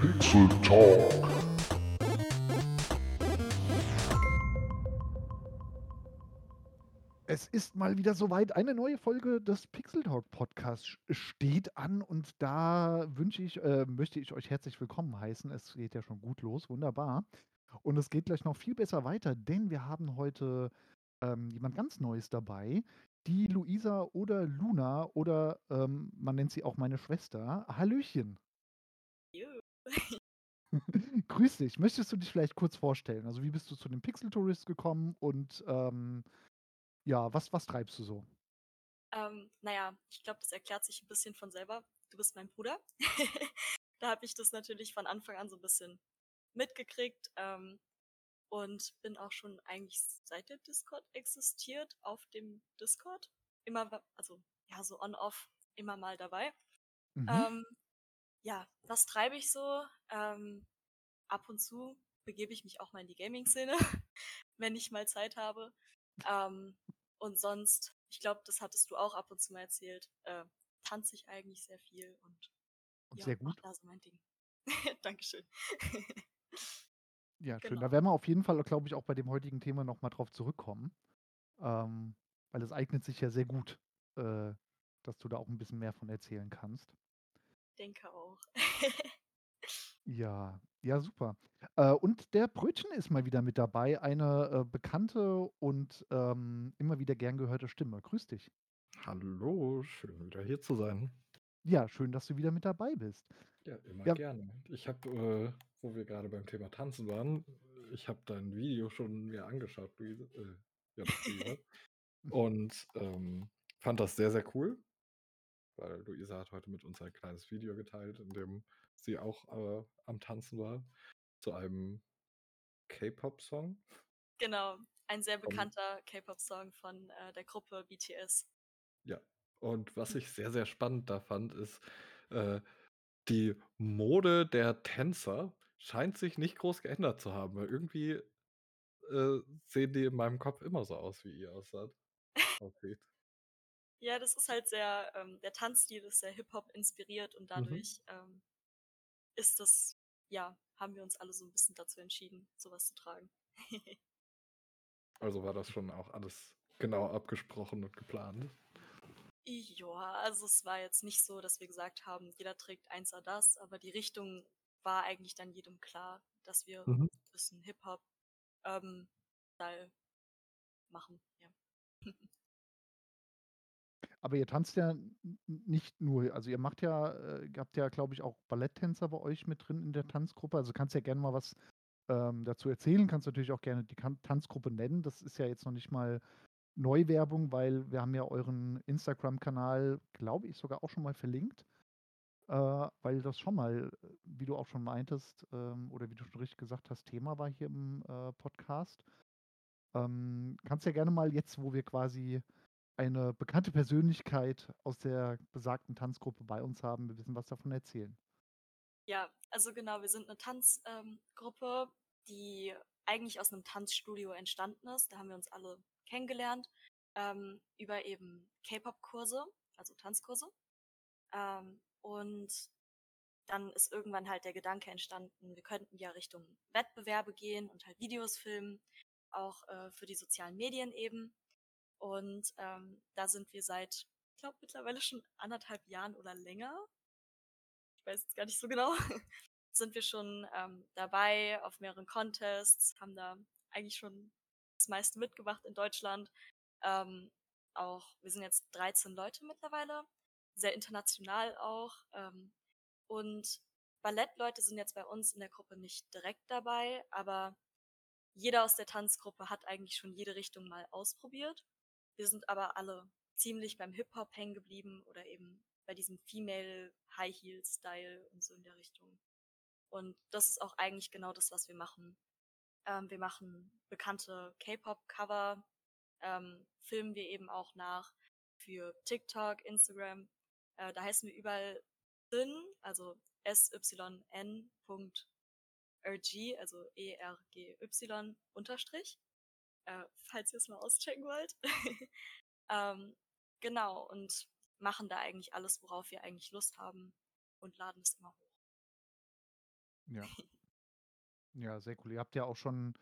Pixel Talk. Es ist mal wieder soweit. Eine neue Folge des Pixel Talk Podcasts steht an und da wünsche ich, äh, möchte ich euch herzlich willkommen heißen. Es geht ja schon gut los, wunderbar. Und es geht gleich noch viel besser weiter, denn wir haben heute ähm, jemand ganz Neues dabei. Die Luisa oder Luna oder ähm, man nennt sie auch meine Schwester. Hallöchen. Jo. Grüß dich. Möchtest du dich vielleicht kurz vorstellen? Also wie bist du zu dem Pixel Tourist gekommen und ähm, ja, was, was treibst du so? Ähm, naja, ich glaube, das erklärt sich ein bisschen von selber. Du bist mein Bruder. da habe ich das natürlich von Anfang an so ein bisschen mitgekriegt ähm, und bin auch schon eigentlich seit der Discord existiert auf dem Discord. Immer, also ja, so on-off, immer mal dabei. Mhm. Ähm, ja, was treibe ich so? Ähm, ab und zu begebe ich mich auch mal in die Gaming-Szene, wenn ich mal Zeit habe. Ähm, und sonst, ich glaube, das hattest du auch ab und zu mal erzählt, äh, tanze ich eigentlich sehr viel und, Und ja, sehr gut. da so mein Ding. Dankeschön. Ja, schön. genau. Da werden wir auf jeden Fall, glaube ich, auch bei dem heutigen Thema nochmal drauf zurückkommen. Ähm, weil es eignet sich ja sehr gut, äh, dass du da auch ein bisschen mehr von erzählen kannst. Denke auch. Ja, ja, super. Äh, und der Brötchen ist mal wieder mit dabei, eine äh, bekannte und ähm, immer wieder gern gehörte Stimme. Grüß dich. Hallo, schön wieder hier zu sein. Ja, schön, dass du wieder mit dabei bist. Ja, immer Ja. gerne. Ich habe, äh, wo wir gerade beim Thema Tanzen waren, ich habe dein Video schon mir angeschaut, Luise. Äh, ja. Und ähm, fand das sehr, sehr cool, weil Luisa hat heute mit uns ein kleines Video geteilt, in dem sie auch äh, am Tanzen war, zu einem K-Pop-Song. genau, ein sehr bekannter K-Pop-Song von äh, der Gruppe BTS. Ja, und was ich sehr, sehr spannend da fand, ist, äh, die Mode der Tänzer scheint sich nicht groß geändert zu haben, weil irgendwie äh, sehen die in meinem Kopf immer so aus, wie ihr aussaht. aussieht. Ja, das ist halt sehr, ähm, der Tanzstil ist sehr Hip-Hop inspiriert und dadurch ähm, ist das, ja, haben wir uns alle so ein bisschen dazu entschieden, sowas zu tragen. Also war das schon auch alles genau abgesprochen und geplant. Ja, also es war jetzt nicht so, dass wir gesagt haben, jeder trägt eins oder das, aber die Richtung war eigentlich dann jedem klar, dass wir Mhm. ein bisschen Hip-Hop ähm, machen. Ja. Aber ihr tanzt ja nicht nur, also ihr macht ja, äh, habt ja, glaube ich, auch Balletttänzer bei euch mit drin in der Tanzgruppe. Also kannst ja gerne mal was ähm, dazu erzählen, kannst natürlich auch gerne die Tanzgruppe nennen. Das ist ja jetzt noch nicht mal Neuwerbung, weil wir haben ja euren Instagram-Kanal, glaube ich, sogar auch schon mal verlinkt. Äh, weil das schon mal, äh, wie du auch schon meintest, ähm, oder wie du schon richtig gesagt hast, Thema war hier im äh, Podcast. Ähm, kannst ja gerne mal jetzt, wo wir quasi eine bekannte Persönlichkeit aus der besagten Tanzgruppe bei uns haben, ein bisschen was davon erzählen. Ja, also genau, wir sind eine Tanzgruppe, ähm, die eigentlich aus einem Tanzstudio entstanden ist. Da haben wir uns alle kennengelernt ähm, über eben K-Pop-Kurse, also Tanzkurse. Ähm, und dann ist irgendwann halt der Gedanke entstanden, wir könnten ja Richtung Wettbewerbe gehen und halt Videos filmen, auch äh, für die sozialen Medien eben. Und ähm, da sind wir seit, ich glaube, mittlerweile schon anderthalb Jahren oder länger. Ich weiß jetzt gar nicht so genau. sind wir schon ähm, dabei auf mehreren Contests, haben da eigentlich schon das meiste mitgemacht in Deutschland. Ähm, auch, wir sind jetzt 13 Leute mittlerweile, sehr international auch. Ähm, und Ballettleute sind jetzt bei uns in der Gruppe nicht direkt dabei, aber jeder aus der Tanzgruppe hat eigentlich schon jede Richtung mal ausprobiert. Wir sind aber alle ziemlich beim Hip-Hop hängen geblieben oder eben bei diesem Female High Heel Style und so in der Richtung. Und das ist auch eigentlich genau das, was wir machen. Ähm, wir machen bekannte K-Pop-Cover, ähm, filmen wir eben auch nach für TikTok, Instagram. Äh, da heißen wir überall Syn, also syn.n.rg, also E-R-G-Y unterstrich, äh, falls ihr es mal auschecken wollt. ähm, genau, und machen da eigentlich alles, worauf wir eigentlich Lust haben und laden es immer hoch. Ja. Ja, sehr cool. Ihr habt ja auch schon,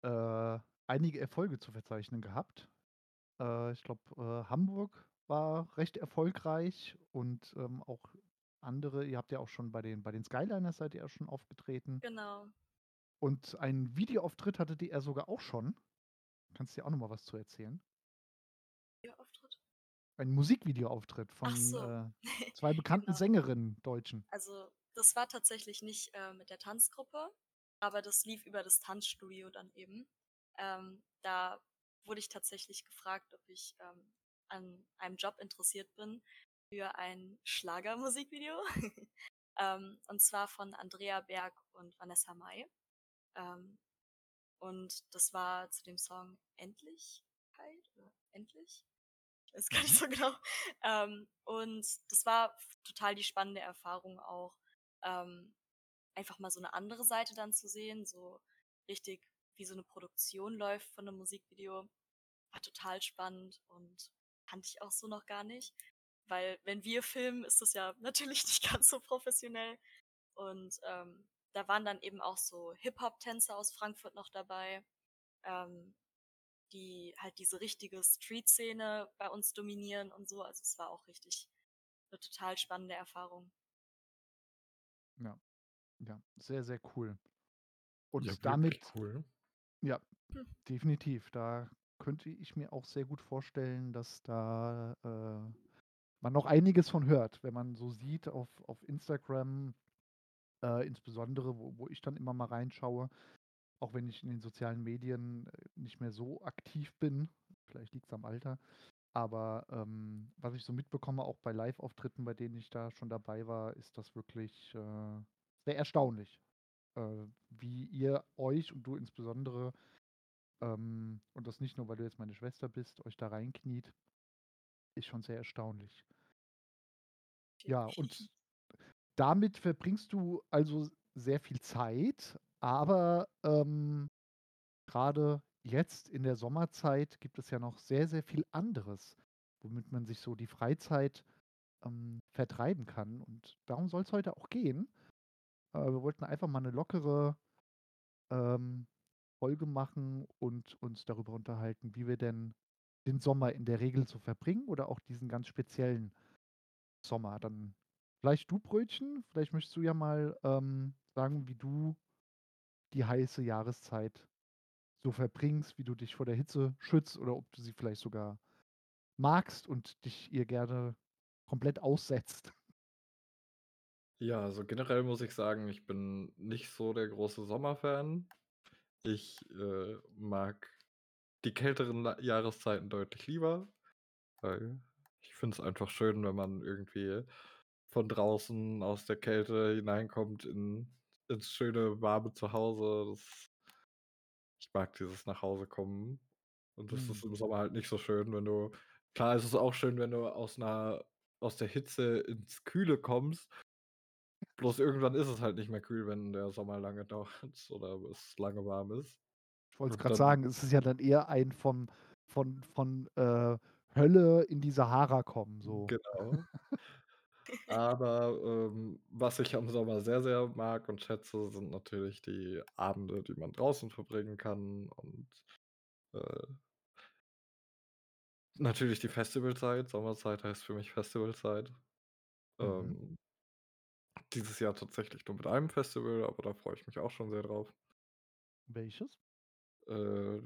äh, einige Erfolge zu verzeichnen gehabt. Äh, ich glaube, äh, Hamburg war recht erfolgreich und, ähm, auch andere ihr habt ja auch schon bei den bei den Skyliners seid ihr ja schon aufgetreten. Genau. Und einen Videoauftritt hattet ihr sogar auch schon. Kannst du dir auch noch mal was zu erzählen? Videoauftritt? Ein Musikvideoauftritt von, so. äh, 2 bekannten Genau. Sängerinnen, Deutschen. Also, das war tatsächlich nicht, äh, mit der Tanzgruppe, aber das lief über das Tanzstudio dann eben. Ähm, da wurde ich tatsächlich gefragt, ob ich, ähm, an einem Job interessiert bin für ein Schlagermusikvideo. Ähm, und zwar von Andrea Berg und Vanessa Mai. Ähm, und das war zu dem Song „Endlichkeit“ oder „Endlich“? Ich weiß gar nicht Mhm. so genau. Ähm, und das war total die spannende Erfahrung auch, ähm, einfach mal so 'ne andere Seite dann zu sehen, so richtig, wie so 'ne Produktion läuft von 'nem Musikvideo. War total spannend und kannte ich auch so noch gar nicht, weil wenn wir filmen, ist das ja natürlich nicht ganz so professionell. Und, ähm, da waren dann eben auch so Hip-Hop-Tänzer aus Frankfurt noch dabei, ähm, die halt diese richtige Street-Szene bei uns dominieren und so. Also, es war auch richtig 'ne total spannende Erfahrung. Ja. Ja, sehr, sehr cool. Ja, Und wirklich damit cool. ja, Hm. definitiv. Da könnte ich mir auch sehr gut vorstellen, dass da, äh, man noch einiges von hört, wenn man so sieht auf auf Instagram, äh, insbesondere, wo wo ich dann immer mal reinschaue, auch wenn ich in den sozialen Medien, äh, nicht mehr so aktiv bin. Vielleicht liegt's am Alter. Aber, ähm, was ich so mitbekomme, auch bei Liveauftritten, bei denen ich da schon dabei war, ist das wirklich, äh, sehr erstaunlich, äh, wie ihr euch und du insbesondere, ähm und das nicht nur, weil du jetzt meine Schwester bist, euch da reinkniet. Ist schon sehr erstaunlich. Ja, und damit verbringst du also sehr viel Zeit, aber, ähm, grade jetzt in der Sommerzeit gibt es ja noch sehr, sehr viel anderes, womit man sich so die Freizeit, ähm, vertreiben kann. Und darum soll's heute auch gehen. Äh, wir wollten einfach mal 'ne lockere, ähm, Folge machen und uns darüber unterhalten, wie wir denn den Sommer in der Regel so verbringen oder auch diesen ganz speziellen Sommer. Dann vielleicht du, Brötchen, vielleicht möchtest du ja mal, ähm, sagen, wie du die heiße Jahreszeit so verbringst, wie du dich vor der Hitze schützt oder ob du sie vielleicht sogar magst und dich ihr gerne komplett aussetzt. Ja, also generell muss ich sagen, ich bin nicht so der große Sommerfan. Ich, äh, mag die kälteren Jahreszeiten deutlich lieber, weil ich finde es einfach schön, wenn man irgendwie von draußen aus der Kälte hineinkommt in ins schöne, warme Zuhause. Das ich mag dieses Nach-Hause-Kommen. Und das ist Mhm. im Sommer halt nicht so schön, wenn du klar ist es auch schön, wenn du aus 'ner aus der Hitze ins Kühle kommst. Bloß irgendwann ist es halt nicht mehr kühl, wenn der Sommer lange dauert oder es lange warm ist. Ich wollte es dann sagen, es ist ja dann eher ein von von von, äh, Hölle in die Sahara kommen, so. Genau. Aber, ähm, was ich am Sommer sehr, sehr mag und schätze, sind natürlich die Abende, die man draußen verbringen kann und, äh natürlich die Festivalzeit. Sommerzeit heißt für mich Festivalzeit. Mhm. Ähm dieses Jahr tatsächlich nur mit einem Festival, aber da freue ich mich auch schon sehr drauf. Welches? Äh,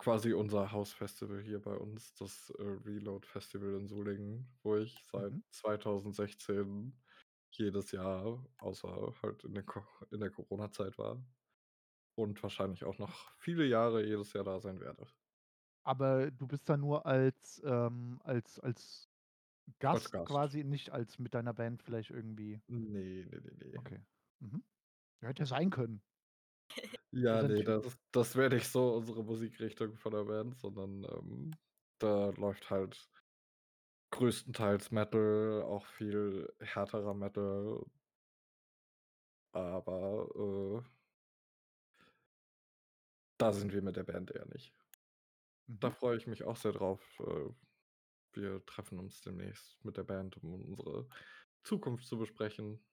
quasi unser Hausfestival hier bei uns, das, äh, Reload Festival in Solingen, wo ich seit Mhm. 2016 jedes Jahr, außer halt in der Co in der Corona-Zeit war und wahrscheinlich auch noch viele Jahre jedes Jahr da sein werde. Aber du bist da nur als, ähm als als Als Gast Gast. quasi, nicht als mit deiner Band vielleicht irgendwie Ne, ne, ne, ne. Okay. Mhm. Ja, hätte ja sein können. Ja, Also ne, natü das das wäre nicht so unsere Musikrichtung von der Band, sondern, ähm, da läuft halt größtenteils Metal, auch viel härterer Metal. Aber, äh da sind wir mit der Band eher nicht. Da Mhm. freue ich mich auch sehr drauf. Äh, wir treffen uns demnächst mit der Band, um unsere Zukunft zu besprechen.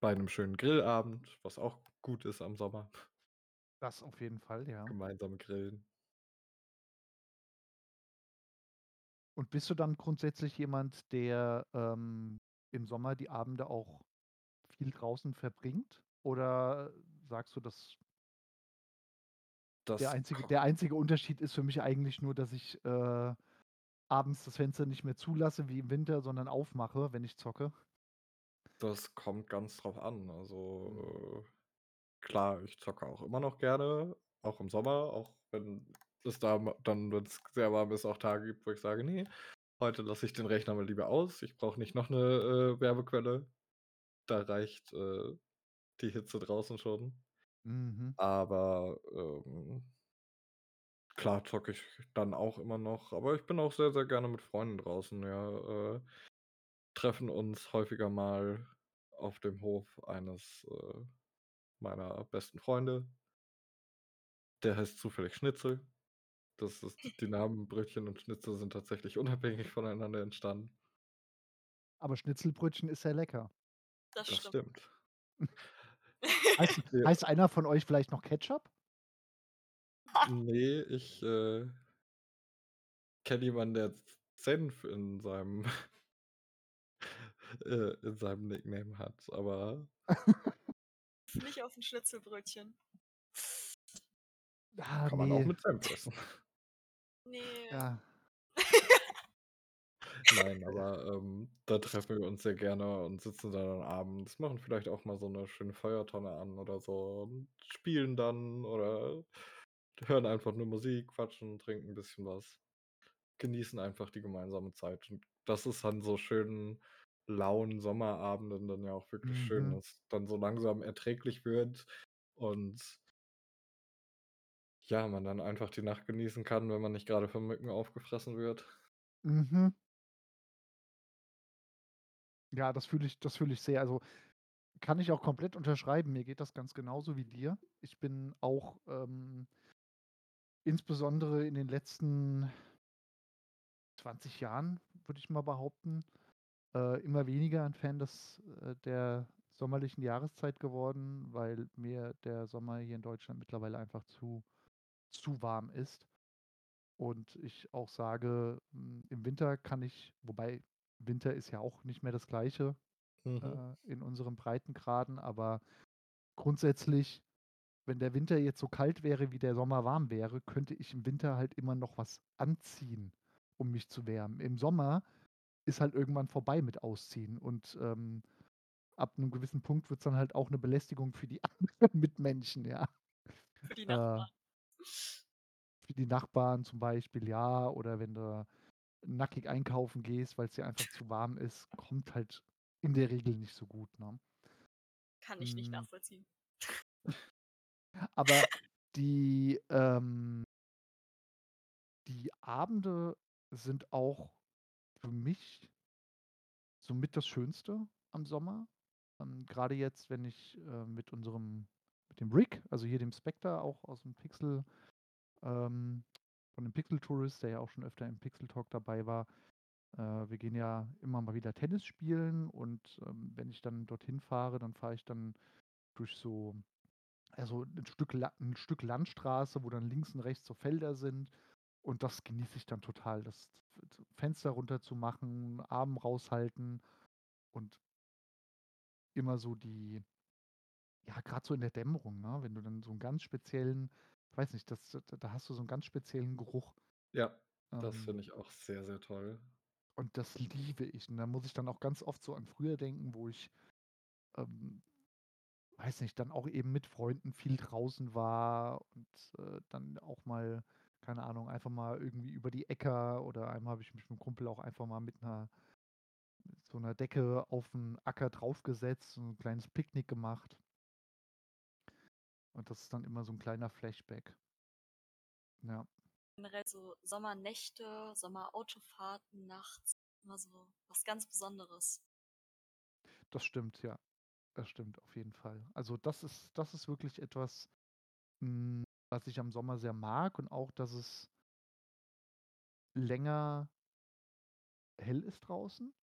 bei einem schönen Grillabend, was auch gut ist am Sommer. Das auf jeden Fall, ja. Gemeinsam grillen. Und bist du dann grundsätzlich jemand, der, ähm, im Sommer die Abende auch viel draußen verbringt? Oder sagst du, dass der Das einzige ko der einzige Unterschied ist für mich eigentlich nur, dass ich, äh, abends das Fenster nicht mehr zulasse wie im Winter, sondern aufmache, wenn ich zocke? Das kommt ganz drauf an. Mhm. Also, klar, ich zocke auch immer noch gerne, auch im Sommer, auch wenn es da dann, wenn's sehr warm ist, auch Tage gibt, wo ich sage: „Ne, heute lasse ich den Rechner mal lieber aus. Ich brauche nicht noch 'ne, äh, Wärmequelle.“ Da reicht, äh, die Hitze draußen schon. Mhm. Aber, ähm klar zocke ich dann auch immer noch, aber ich bin auch sehr, sehr gerne mit Freunden draußen, ja, äh, treffen uns häufiger mal auf dem Hof eines, äh, meiner besten Freunde. Der heißt zufällig Schnitzel. Das ist die Namen Brötchen und Schnitzel sind tatsächlich unabhängig voneinander entstanden. Aber Schnitzelbrötchen ist sehr lecker. Das Das stimmt. stimmt. Heißt heißt einer von euch vielleicht noch Ketchup? Ne, ich, äh kenne jemanden, der Senf in seinem äh, in seinem Nickname hat, aber Nicht auf'm Schnitzelbrötchen. Ah, Kann man auch mit Senf essen. Ne. Ja. Nein, aber, ähm, da treffen wir uns sehr gerne und sitzen da dann abends, machen vielleicht auch mal so 'ne schöne Feuertonne an oder so und spielen dann oder hören einfach nur Musik, quatschen, trinken 'n bisschen was, genießen einfach die gemeinsame Zeit. Und das ist an so schönen, lauen Sommerabenden dann ja auch wirklich schön, Mhm. dass dann so langsam erträglich wird und ja, man dann einfach die Nacht genießen kann, wenn man nicht grade von Mücken aufgefressen wird. Mhm. Ja, das fühle ich das fühle ich sehr. Also, kann ich auch komplett unterschreiben. Mir geht das ganz genauso wie dir. Ich bin auch, ähm insbesondere in den letzten 20 Jahren, würde ich mal behaupten, äh, immer weniger ein Fan des äh, der sommerlichen Jahreszeit geworden, weil mir der Sommer hier in Deutschland mittlerweile einfach zu zu warm ist. Und ich auch sage, hm, im Winter kann ich wobei Winter ist ja auch nicht mehr das Gleiche, Mhm. äh, in unseren Breitengraden, aber grundsätzlich, wenn der Winter jetzt so kalt wäre, wie der Sommer warm wäre, könnte ich im Winter halt immer noch was anziehen, um mich zu wärmen. Im Sommer ist halt irgendwann vorbei mit Ausziehen und, ähm, ab 'nem gewissen Punkt wird's dann halt auch 'ne Belästigung für die anderen Mitmenschen, ja. Für die Äh Nachbarn. für die Nachbarn zum Beispiel, ja, oder wenn du nackig einkaufen gehst, weil's dir einfach zu warm ist, kommt halt in der Regel nicht so gut, ne? Kann ich nicht Hm. nachvollziehen. Aber die, ähm die Abende sind auch für mich somit das Schönste am Sommer. Ähm, grade jetzt, wenn ich, äh, mit unserem mit dem Rick, also hier dem Spectre, auch aus'm Pixel ähm, von dem Pixel Tourist, der ja auch schon öfter im Pixel Talk dabei war. Äh, wir gehen ja immer mal wieder Tennis spielen und, ähm, wenn ich dann dorthin fahre, dann fahre ich dann durch so ja, so 'n Stück La 'n Stück Landstraße, wo dann links und rechts so Felder sind. Und das genieße ich dann total, das Fenster runterzumachen, Arm raushalten und immer so die ja, grad so in der Dämmerung, ne, wenn du dann so 'n ganz speziellen ich weiß nicht, das da hast du so 'n ganz speziellen Geruch. Ja, das Ähm finde ich auch sehr, sehr toll. Und das liebe ich. Und da muss ich dann auch ganz oft so an früher denken, wo ich, ähm, weiß nicht, dann auch eben mit Freunden viel draußen war und, äh, dann auch mal, keine Ahnung, einfach mal irgendwie über die Äcker oder einmal habe ich mich mit'm Kumpel auch einfach mal mit 'ner mit so 'ner Decke auf 'n Acker draufgesetzt, so 'n kleines Picknick gemacht. Und das ist dann immer so 'n kleiner Flashback. Ja. Generell so Sommernächte, Sommerautofahrten nachts, immer so was ganz Besonderes. Das stimmt, ja. Das stimmt auf jeden Fall. Also, das ist das ist wirklich etwas, hm, was ich am Sommer sehr mag und auch, dass es länger hell ist draußen.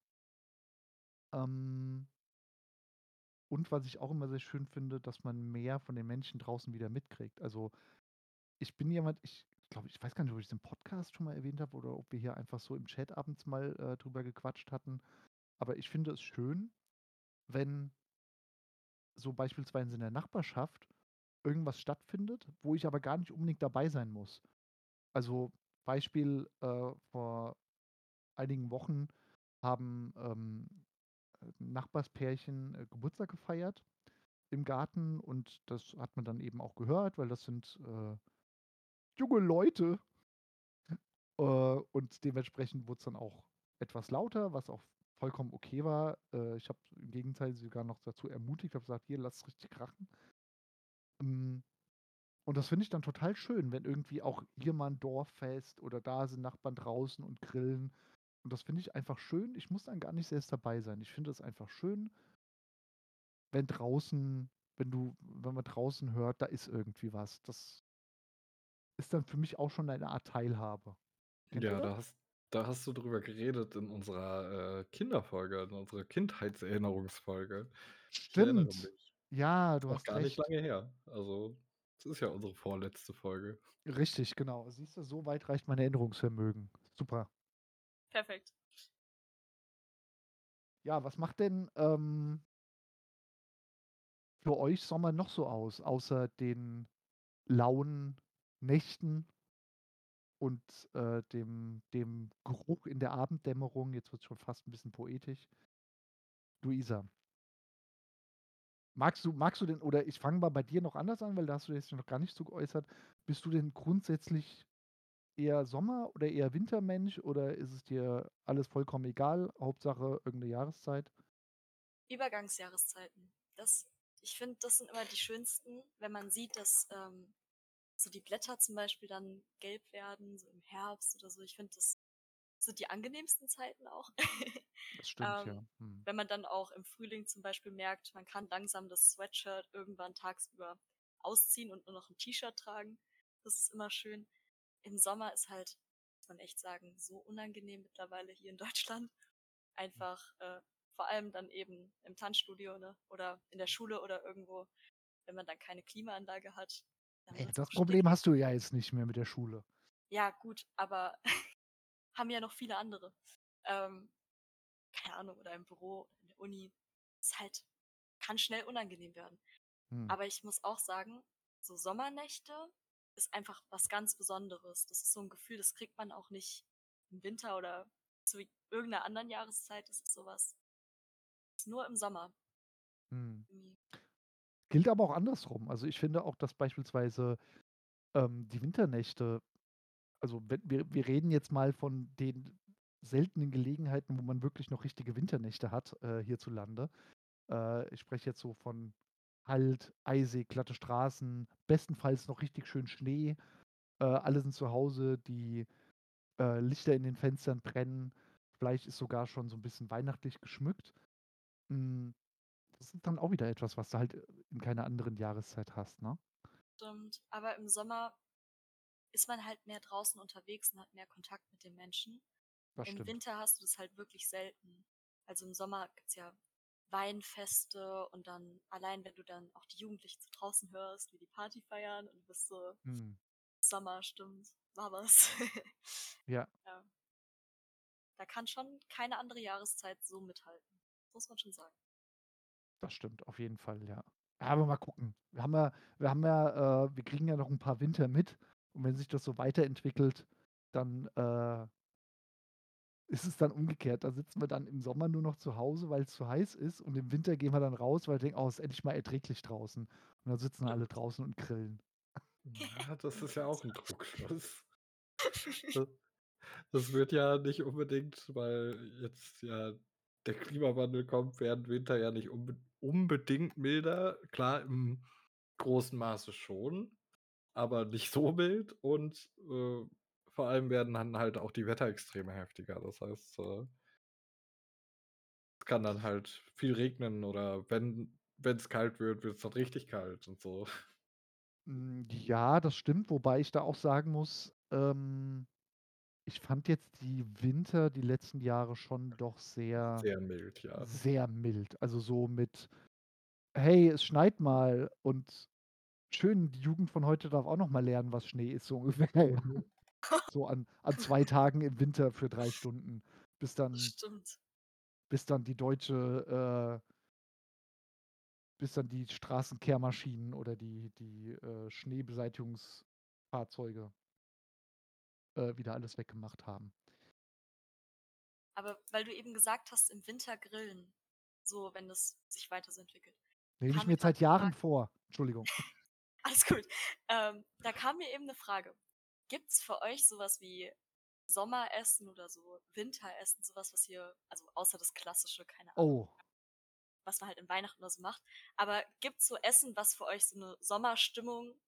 Ähm und was ich auch immer sehr schön finde, dass man mehr von den Menschen draußen wieder mitkriegt. Also, ich bin jemand ich glaube, ich weiß gar nicht, ob ich es im Podcast schon mal erwähnt habe oder ob wir hier einfach so im Chat abends mal, äh, drüber gequatscht hatten. Aber ich finde es schön, wenn so beispielsweise in der Nachbarschaft irgendwas stattfindet, wo ich aber gar nicht unbedingt dabei sein muss. Also, Beispiel, äh, vor einigen Wochen haben, ähm, äh, Nachbarspärchen, äh, Geburtstag gefeiert im Garten und das hat man dann eben auch gehört, weil das sind, äh, junge Leute. Äh, und dementsprechend wurde es dann auch etwas lauter, was auch vollkommen okay war. Äh, ich habe im Gegenteil sogar noch dazu ermutigt, habe gesagt: „Hier, lasst's richtig krachen.“ Hm, und das finde ich dann total schön, wenn irgendwie auch hier mal 'n Dorffest oder da sind Nachbarn draußen und grillen. Und das finde ich einfach schön. Ich muss dann gar nicht selbst dabei sein. Ich finde es einfach schön wenn draußen wenn du wenn man draußen hört, da ist irgendwie was. Das ist dann für mich auch schon eine Art Teilhabe. Kennt Ja, da hast da hast du drüber geredet in unserer, äh, Kinderfolge, in unserer Kindheitserinnerungsfolge. Ich Stimmt. mich. Ja, du noch hast gar nicht recht. lange her. Also, das ist ja unsere vorletzte Folge. Richtig, genau. Siehst du, so weit reicht mein Erinnerungsvermögen. Super. Perfekt. Ja, was macht denn, ähm für euch Sommer noch so aus, außer den lauen Nächten und, äh, dem dem Geruch in der Abenddämmerung? Jetzt wird's schon fast 'n bisschen poetisch. Luisa. Magst du magst du denn oder ich fange mal bei dir noch anders an, weil da hast du jetzt noch gar nicht zu geäußert. Bist du denn grundsätzlich eher Sommer oder eher Wintermensch oder ist es dir alles vollkommen egal, Hauptsache irgend 'ne Jahreszeit? Übergangsjahreszeiten. Das ich finde, das sind immer die schönsten, wenn man sieht, dass, ähm, so die Blätter zum Beispiel dann gelb werden, so im Herbst oder so. Ich finde, das sind die angenehmsten Zeiten auch. Das stimmt, ja. Ähm, Mhm. wenn man dann auch im Frühling zum Beispiel merkt, man kann langsam das Sweatshirt irgendwann tagsüber ausziehen und nur noch 'n T-Shirt tragen. Das ist immer schön. Im Sommer ist halt, muss man echt sagen, so unangenehm mittlerweile hier in Deutschland. Einfach, äh, vor allem dann eben im Tanzstudio, ne, oder in der Schule oder irgendwo, wenn man dann keine Klimaanlage hat, Hey, das Problem hast du ja jetzt nicht mehr mit der Schule. Ja, gut, aber haben ja noch viele andere. Ähm, keine Ahnung, oder im Büro, in der Uni. Ist halt kann schnell unangenehm werden. Mhm. Aber ich muss auch sagen, so Sommernächte ist einfach was ganz Besonderes. Das ist so 'n Gefühl, das kriegt man auch nicht im Winter oder zu irgend 'ner anderen Jahreszeit. Das ist so was nur im Sommer. Irgendwie. Gilt aber auch andersrum. Also, ich finde auch, dass beispielsweise, ähm, die Winternächte also, wir wir reden jetzt mal von den seltenen Gelegenheiten, wo man wirklich noch richtige Winternächte hat, äh, hierzulande. Äh, ich spreche jetzt so von kalt, eisig, glatte Straßen, bestenfalls noch richtig schön Schnee. Äh, alle sind zu Hause, die, äh, Lichter in den Fenstern brennen. Vielleicht ist sogar schon so 'n bisschen weihnachtlich geschmückt. Hm, das ist dann auch wieder etwas, was du halt in keiner anderen Jahreszeit hast, ne? Stimmt, aber im Sommer ist man halt mehr draußen unterwegs und hat mehr Kontakt mit den Menschen. Das Im stimmt. Winter hast du das halt wirklich selten. Also, im Sommer gibt's ja Weinfeste und dann allein, wenn du dann auch die Jugendlichen draußen hörst, wie die Party feiern und du bist so: Mhm. „Sommer, stimmt, war was.“ Ja. Ja. Da kann schon keine andere Jahreszeit so mithalten. Muss man schon sagen. Das stimmt, auf jeden Fall, ja. Aber mal gucken. Wir haben ja wir haben ja äh, wir kriegen ja noch 'n paar Winter mit und wenn sich das so weiterentwickelt, dann, äh ist es dann umgekehrt. Da sitzen wir dann im Sommer nur noch zu Hause, weil's zu heiß ist und im Winter gehen wir dann raus, weil wir denken: „Oh, ist endlich mal erträglich draußen.“ Und dann sitzen alle draußen und grillen. Ja, das ist ja auch 'n Trugschluss. Da das wird ja nicht unbedingt, weil jetzt ja der Klimawandel kommt, werden Winter ja nicht unbe unbedingt milder. Klar, im großen Maße schon, aber nicht so mild und, äh, vor allem werden dann halt auch die Wetterextreme heftiger. Das heißt, äh es kann dann halt viel regnen oder wenn wenn's kalt wird, wird's dann richtig kalt und so. Hm, ja, das stimmt, wobei ich da auch sagen muss, ähm, ich fand jetzt die Winter die letzten Jahre schon doch sehr Sehr mild, ja. sehr mild. Also, so mit hey, es schneit mal und schön, die Jugend von heute darf auch noch mal lernen, was Schnee ist, so ungefähr. Mhm. So an, an zwei Tagen im Winter für drei Stunden, bis dann, Stimmt. bis dann die deutsche, äh, bis dann die Straßenkehrmaschinen oder die, die äh, Schneebeseitigungsfahrzeuge äh, wieder alles weggemacht haben. Aber weil du eben gesagt hast, im Winter grillen, so wenn es sich weiter so entwickelt. Nehme ich mir seit Jahren vor. Entschuldigung. Alles gut. Ähm, da kam mir eben eine Frage. Gibt es für euch sowas wie Sommeressen oder so Winteressen, sowas, was ihr, also außer das klassische, keine Ahnung, Oh, was man halt in Weihnachten oder so macht, aber gibt es so Essen, was für euch so eine Sommerstimmung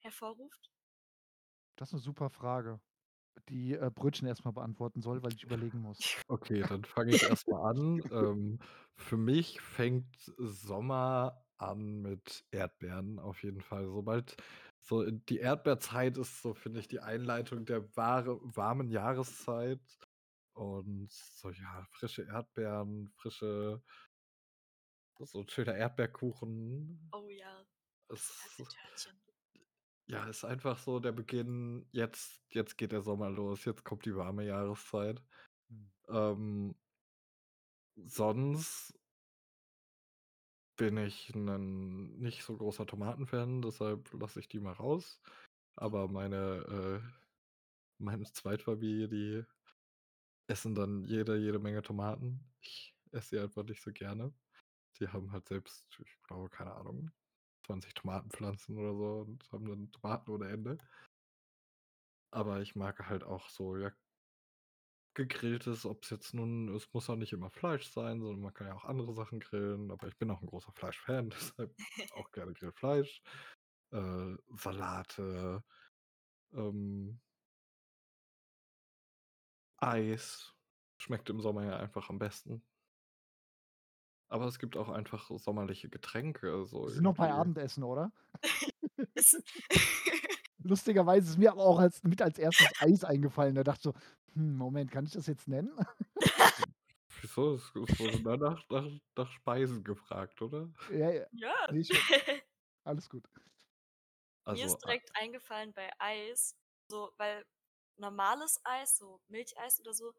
hervorruft? das ist eine super Frage, die äh, Brötchen erstmal beantworten soll, weil ich überlegen muss. Okay, dann fange ich erst mal an. Ähm, für mich fängt Sommer an mit Erdbeeren auf jeden Fall. Sobald so in die Erdbeerzeit ist, so finde ich die Einleitung der wahre, warmen Jahreszeit. Und so, ja, frische Erdbeeren, frische, so ein schöner Erdbeerkuchen. Oh ja, Es, ja, ist einfach so der Beginn. Jetzt, jetzt geht der Sommer los, jetzt kommt die warme Jahreszeit. Hm. Ähm, sonst bin ich ein nicht so großer Tomatenfan, deshalb lasse ich die mal raus. Aber meine, äh, meine Zweitfamilie, die essen dann jede, jede Menge Tomaten. Ich esse sie einfach nicht so gerne. Die haben halt selbst, ich glaube, keine Ahnung, 20 Tomatenpflanzen oder so und haben dann Tomaten ohne Ende. Aber ich mag halt auch so, ja, gegrilltes, ob es jetzt nun, es muss auch nicht immer Fleisch sein, sondern man kann ja auch andere Sachen grillen. Aber ich bin auch ein großer Fleischfan, deshalb auch gerne Grillfleisch. Äh, Salate, ähm, Eis. Schmeckt im Sommer ja einfach am besten. Aber es gibt auch einfach sommerliche Getränke, so Wir sind noch bei. Abendessen, oder? Ist- Lustigerweise ist mir aber auch als, mit als erstes Eis eingefallen. Da dachte ich so, hm, Moment, kann ich das jetzt nennen? Wieso? Es es wurde danach nach, nach Speisen gefragt, oder? ja, ja. ja. Nee. Alles gut. Mir Also, ist a- direkt eingefallen bei Eis, so, weil normales Eis, so Milcheis oder so,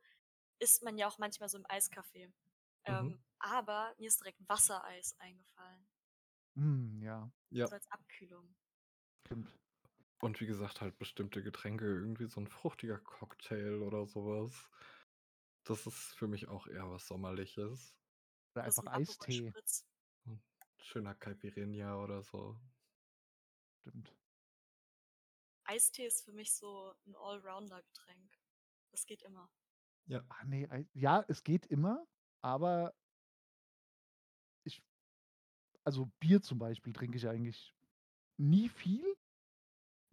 isst man ja auch manchmal so im Eiscafé. mhm. Ähm, aber mir ist direkt Wassereis eingefallen, Hm, ja, ja. so als Abkühlung. stimmt. Und wie gesagt, halt bestimmte Getränke, irgendwie so ein fruchtiger Cocktail oder sowas. Das ist für mich auch eher was Sommerliches. Oder einfach ein Eistee. Ein schöner Caipirinha oder so. Stimmt. Eistee ist für mich so ein Allrounder-Getränk. Das geht immer. Ja. Ah, nee, ja, es geht immer, aber ich, also Bier zum Beispiel trinke ich eigentlich nie viel.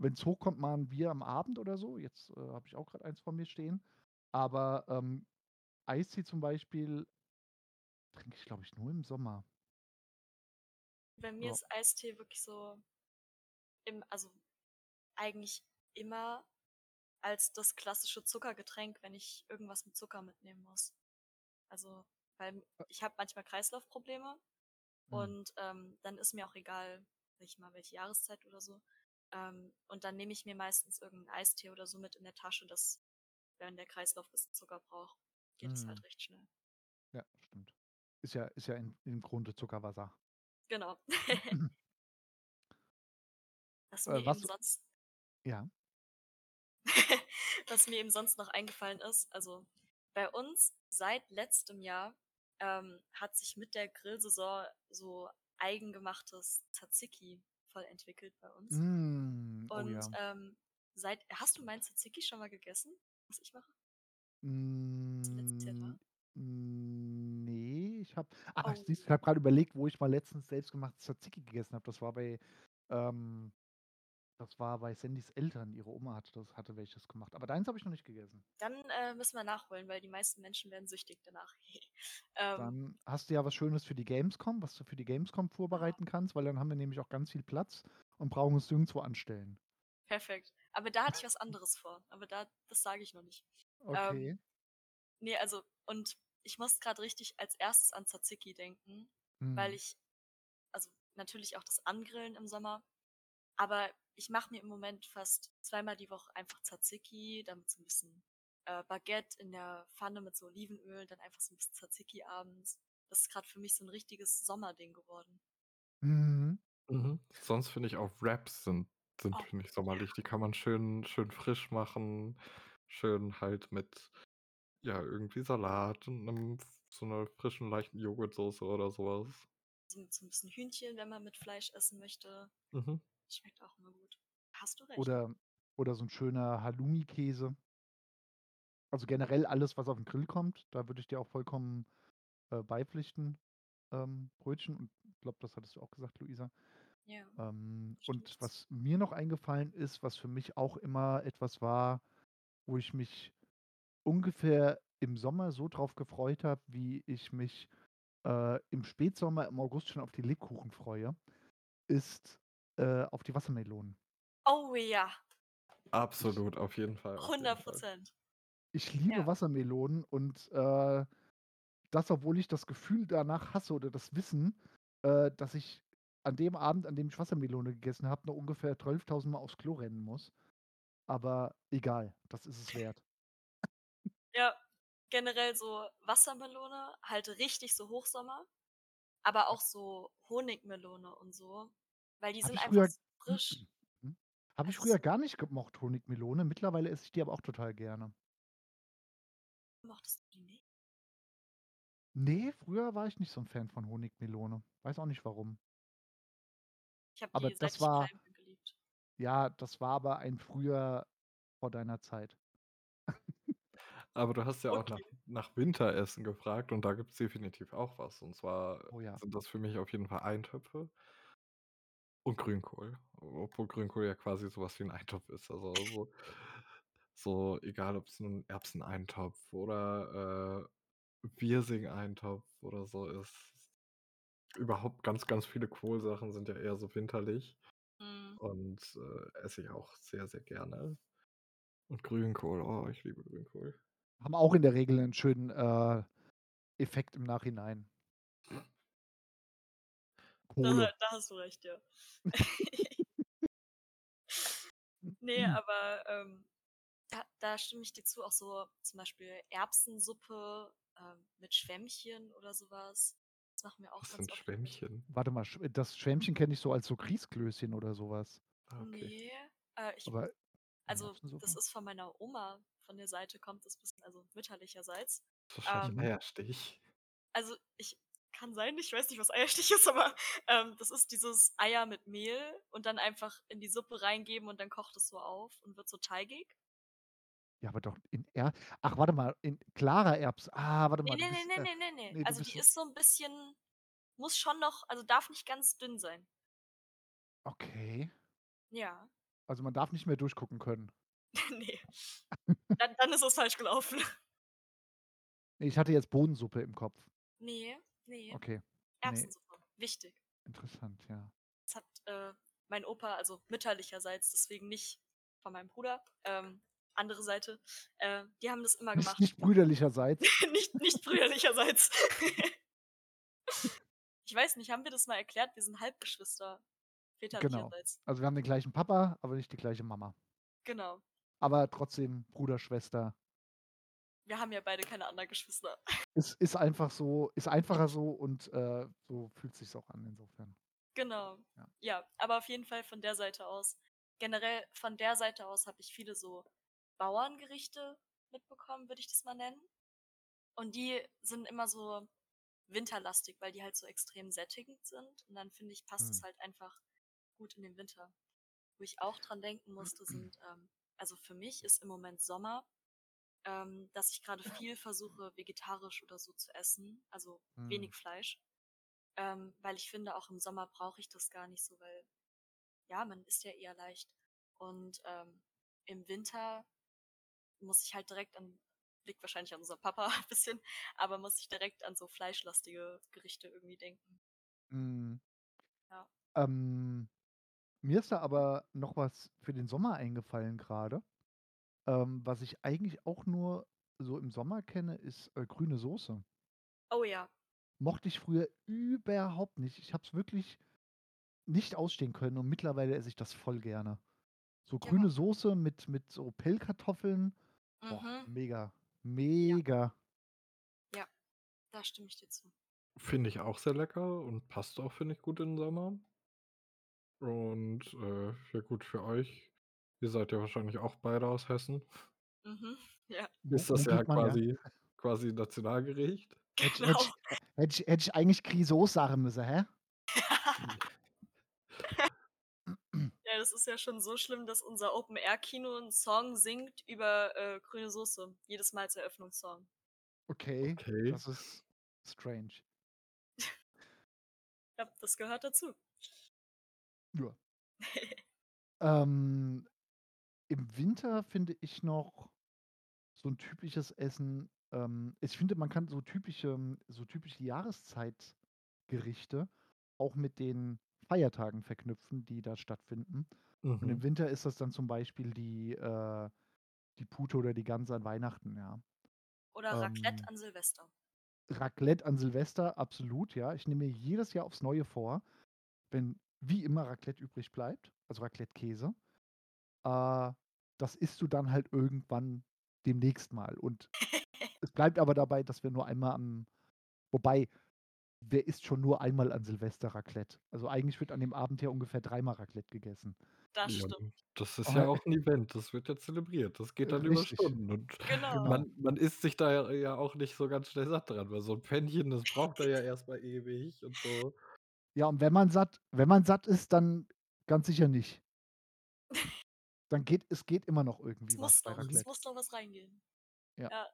Wenn es hochkommt, mal ein Bier am Abend oder so. Jetzt äh, habe ich auch gerade eins vor mir stehen. Aber ähm, Eistee zum Beispiel trinke ich, glaube ich, nur im Sommer. Bei mir Ja. ist Eistee wirklich so, im, also eigentlich immer als das klassische Zuckergetränk, wenn ich irgendwas mit Zucker mitnehmen muss. Also, weil ich habe manchmal Kreislaufprobleme Hm. und ähm, dann ist mir auch egal, sag ich mal, welche Jahreszeit oder so. Ähm, und dann nehme ich mir meistens irgendeinen Eistee oder so mit in der Tasche, dass wenn der Kreislauf ein bisschen Zucker braucht, geht es halt Hm. recht schnell. Ja, stimmt. Ist ja, ist ja in, im Grunde Zuckerwasser. Genau. Was Äh, mir was- eben sonst Ja. was mir eben sonst noch eingefallen ist, also bei uns seit letztem Jahr ähm, hat sich mit der Grillsaison so eigengemachtes Tzatziki voll entwickelt bei uns. Mm, oh Und ja. ähm, seit hast du mein Tzatziki schon mal gegessen, was ich mache? letztes Jahr da? Mm, nee, ich habe. Ach, Oh. ich habe gerade überlegt, wo ich mal letztens selbstgemachtes Tzatziki gegessen habe. Das war bei, ähm, das war bei Sandys Eltern. Ihre Oma hatte das, hatte welches gemacht. Aber deins habe ich noch nicht gegessen. Dann äh, müssen wir nachholen, weil die meisten Menschen werden süchtig danach. ähm, Dann hast du ja was Schönes für die Gamescom, was du für die Gamescom vorbereiten kannst, weil dann haben wir nämlich auch ganz viel Platz und brauchen es nirgendwo anstellen. perfekt. Aber da hatte ich was anderes vor. Aber da, das sage ich noch nicht. Okay. Nee, also, und ich muss gerade richtig als erstes an Tzatziki denken, weil Hm. ich, also natürlich auch das Angrillen im Sommer. Aber ich mache mir im Moment fast zweimal die Woche einfach Tzatziki, damit so ein bisschen äh, Baguette in der Pfanne mit so Olivenöl, dann einfach so ein bisschen Tzatziki abends. Das ist gerade für mich so ein richtiges Sommerding geworden. Mhm. Mhm. Sonst finde ich auch Wraps sind sind, Oh, finde ich, sommerlich. Die kann man schön schön frisch machen, schön halt mit, ja, irgendwie Salat und 'nem so 'ner frischen, leichten Joghurtsoße oder so was. So mit so 'n bisschen Hühnchen, wenn man mit Fleisch essen möchte. Mhm. Schmeckt auch immer gut. Hast du recht. Oder oder so 'n schöner Halloumi-Käse. Also, generell alles, was auf 'n Grill kommt, da würde ich dir auch vollkommen, äh, beipflichten. Ähm, Brötchen und ich glaube, das hattest du auch gesagt, Luisa. Ja, Ähm, und was mir noch eingefallen ist, was für mich auch immer etwas war, wo ich mich ungefähr im Sommer so drauf gefreut habe, wie ich mich, äh, im Spätsommer, im August schon auf die Lebkuchen freue, ist, äh, auf die Wassermelonen. Oh ja. Absolut, auf jeden Fall, auf jeden Fall. 100% ich liebe Ja. Wassermelonen und, äh, das, obwohl ich das Gefühl danach hasse oder das Wissen, äh, dass ich an dem Abend, an dem ich Wassermelone gegessen habe, noch ungefähr 12.000 Mal aufs Klo rennen muss. Aber egal, das ist es wert. Ja, generell so Wassermelone, halt richtig so Hochsommer, aber auch so Honigmelone und so, weil die Habe sind einfach früher so frisch. mhm. Habe ich früher gar nicht gemocht, Honigmelone. Mittlerweile esse ich die aber auch total gerne. Mochtest du die nicht? Ne, früher war ich nicht so 'n Fan von Honigmelone. Weiß auch nicht warum. Ich habe Aber die, das war geliebt. ja, das war aber ein früher vor deiner Zeit. Aber du hast ja auch nach Okay. nach Winteressen gefragt und da gibt's definitiv auch was. Und zwar Oh ja. sind das für mich auf jeden Fall Eintöpfe und Grünkohl. Obwohl Grünkohl ja quasi so was wie 'n Eintopf ist. Also, so so egal, ob's nun Erbseneintopf oder, äh, Wirsing-Eintopf oder so ist. Überhaupt ganz, ganz viele Kohlsachen sind ja eher so winterlich Mhm. und, äh, esse ich auch sehr, sehr gerne. Und Grünkohl, oh, ich liebe Grünkohl. Haben auch in der Regel 'nen schönen, äh, Effekt im Nachhinein. Da Kohle. da hast du recht, ja. Ne, aber, ähm, da da stimme ich dir zu, auch so zum Beispiel Erbsensuppe, ähm, mit Schwämmchen oder so was. Das machen wir auch Was ganz sind oft. Schwämmchen? Warte mal, das Schwämmchen kenne ich so als so Grießklößchen oder so was. Ah, okay. Ne, äh, ich Aber also, das ist von meiner Oma von der Seite kommt das bisschen, also mütterlicherseits. Ist wahrscheinlich Mhm. Eierstich. Also, ich kann sein, ich weiß nicht, was Eierstich ist, aber, ähm, das ist dieses Eier mit Mehl und dann einfach in die Suppe reingeben und dann kocht es so auf und wird so teigig. Ja, aber doch in Er ach, warte mal, in klarer Erbs ah, warte Ne, mal, ne, ne, bist, ne, äh ne, ne, ne. ne, du Also, bist die so ist so 'n bisschen muss schon noch also, darf nicht ganz dünn sein. Okay. Ja. Also, man darf nicht mehr durchgucken können. Ne. Dann dann ist es falsch gelaufen. Ne, ich hatte jetzt Bohnensuppe im Kopf. Ne, ne. Okay. Erbsensuppe, wichtig. Interessant, ja. Das hat, äh, mein Opa, also mütterlicherseits, deswegen nicht von meinem Bruder, ähm, andere Seite, äh, die haben das immer gemacht. nicht brüderlicherseits. Nicht nicht brüderlicherseits. Ich weiß nicht, haben wir das mal erklärt? Wir sind Halbgeschwister Genau. väterlicherseits. Also, wir haben den gleichen Papa, aber nicht die gleiche Mama. Genau. Aber trotzdem Bruder, Schwester. Wir haben ja beide keine anderen Geschwister. Ist ist einfach so ist einfacher so und, äh, so fühlt sich's auch an insofern. Genau. Ja. Ja, aber auf jeden Fall von der Seite aus. Generell von der Seite aus habe ich viele so Bauerngerichte mitbekommen, würde ich das mal nennen. Und die sind immer so winterlastig, weil die halt so extrem sättigend sind und dann finde ich, passt es Mhm. halt einfach gut in den Winter. Wo ich auch dran denken musste, sind, ähm also, für mich ist im Moment Sommer, ähm, dass ich grade viel versuche, vegetarisch oder so zu essen, also Mhm. wenig Fleisch. Ähm, weil ich finde, auch im Sommer brauche ich das gar nicht so, weil ja, man isst ja eher leicht. Und, ähm, im Winter muss ich halt direkt an liegt wahrscheinlich an unserem Papa bisschen, aber muss ich direkt an so fleischlastige Gerichte irgendwie denken. Mhm. Ja. Ähm, mir ist da aber noch was für den Sommer eingefallen grade. Ähm, was ich eigentlich auch nur so im Sommer kenne, ist, äh, grüne Soße. Oh ja. Mochte ich früher überhaupt nicht. Ich habe es wirklich nicht ausstehen können und mittlerweile esse ich das voll gerne. So Ja. grüne Soße mit, mit so Pellkartoffeln. Boah, Mhm. mega. Mega. Da stimme ich dir zu. Finde ich auch sehr lecker und passt auch, finde ich, gut in den Sommer. Und äh, ja gut, für euch, ihr seid ja wahrscheinlich auch beide aus Hessen. Mhm. Ja, Ist das ja munkelt man, ja. quasi, quasi Nationalgericht. Hätte ich, hätte, genau. ich, hätte, ich, hätte ich eigentlich Grisauce sagen müssen, hä? Ja, das ist ja schon so schlimm, dass unser Open-Air-Kino einen Song singt über äh, grüne Soße. Jedes Mal als Eröffnungssong. Okay, Okay. das ist strange. Ja, das gehört dazu. Ja. Ähm, Im Winter finde ich noch so ein typisches Essen. Ähm, ich finde, man kann so typische, so typische Jahreszeitgerichte auch mit den Feiertagen verknüpfen, die da stattfinden. Und im Mhm. Winter ist das dann zum Beispiel die, äh, die Pute oder die Gans an Weihnachten, ja. Oder Raclette Ähm, an Silvester. Raclette an Silvester, absolut, ja. Ich nehme mir jedes Jahr aufs Neue vor, wenn wie immer Raclette übrig bleibt, also Raclette-Käse, äh, das isst du dann halt irgendwann demnächst mal. Und es bleibt aber dabei, dass wir nur einmal am, wobei, wer isst schon nur einmal an Silvester Raclette? Also eigentlich wird an dem Abend ja ungefähr dreimal Raclette gegessen. Das Ja, stimmt. das ist Oh, ja auch ein Event, das wird ja zelebriert. Das geht dann über Richtig, Stunden. Und Genau. genau. man, man isst sich da ja, auch nicht so ganz schnell satt dran, weil so ein Pennchen, das braucht er ja erstmal ewig und so. Ja, und wenn man satt, wenn man satt ist, dann ganz sicher nicht. Dann geht, es geht immer noch Es irgendwie was muss bei noch, es Raclette. muss noch was reingehen. Ja. Ja.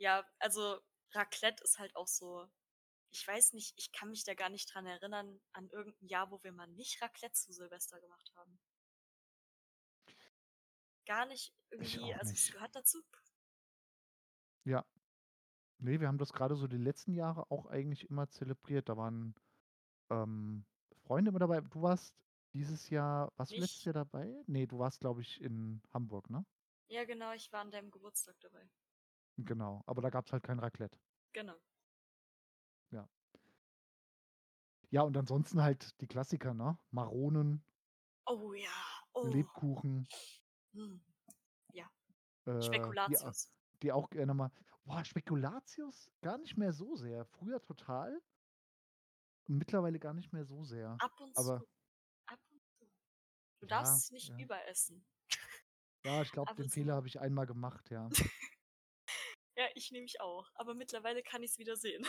Ja, also Raclette ist halt auch so. Ich weiß nicht, ich kann mich da gar nicht dran erinnern, an irgendein Jahr, wo wir mal nicht Raclette zu Silvester gemacht haben. Gar nicht Ich irgendwie, also es nicht. gehört dazu. Ja. Nee, wir haben das gerade so die letzten Jahre auch eigentlich immer zelebriert. Da waren ähm, Freunde immer dabei. Du warst dieses Jahr, warst du letztes Jahr dabei? Nee, du warst, glaube ich, in Hamburg, ne? ja genau, ich war an deinem Geburtstag dabei. Genau. Aber da gab es halt kein Raclette. Genau. Ja, und ansonsten halt die Klassiker, ne? Maronen, Oh ja, oh. Lebkuchen, Hm. Ja, äh, die, Spekulatius. die auch gerne mal. Boah, Spekulatius gar nicht mehr so sehr. Früher total. Mittlerweile gar nicht mehr so sehr. Ab und Aber zu. Ab und zu. Du ja, darfst es nicht ja. überessen. Ja, ich glaube, den Fehler habe ich einmal gemacht, ja. Ja, ich nehme mich auch. Aber mittlerweile kann ich es wieder sehen.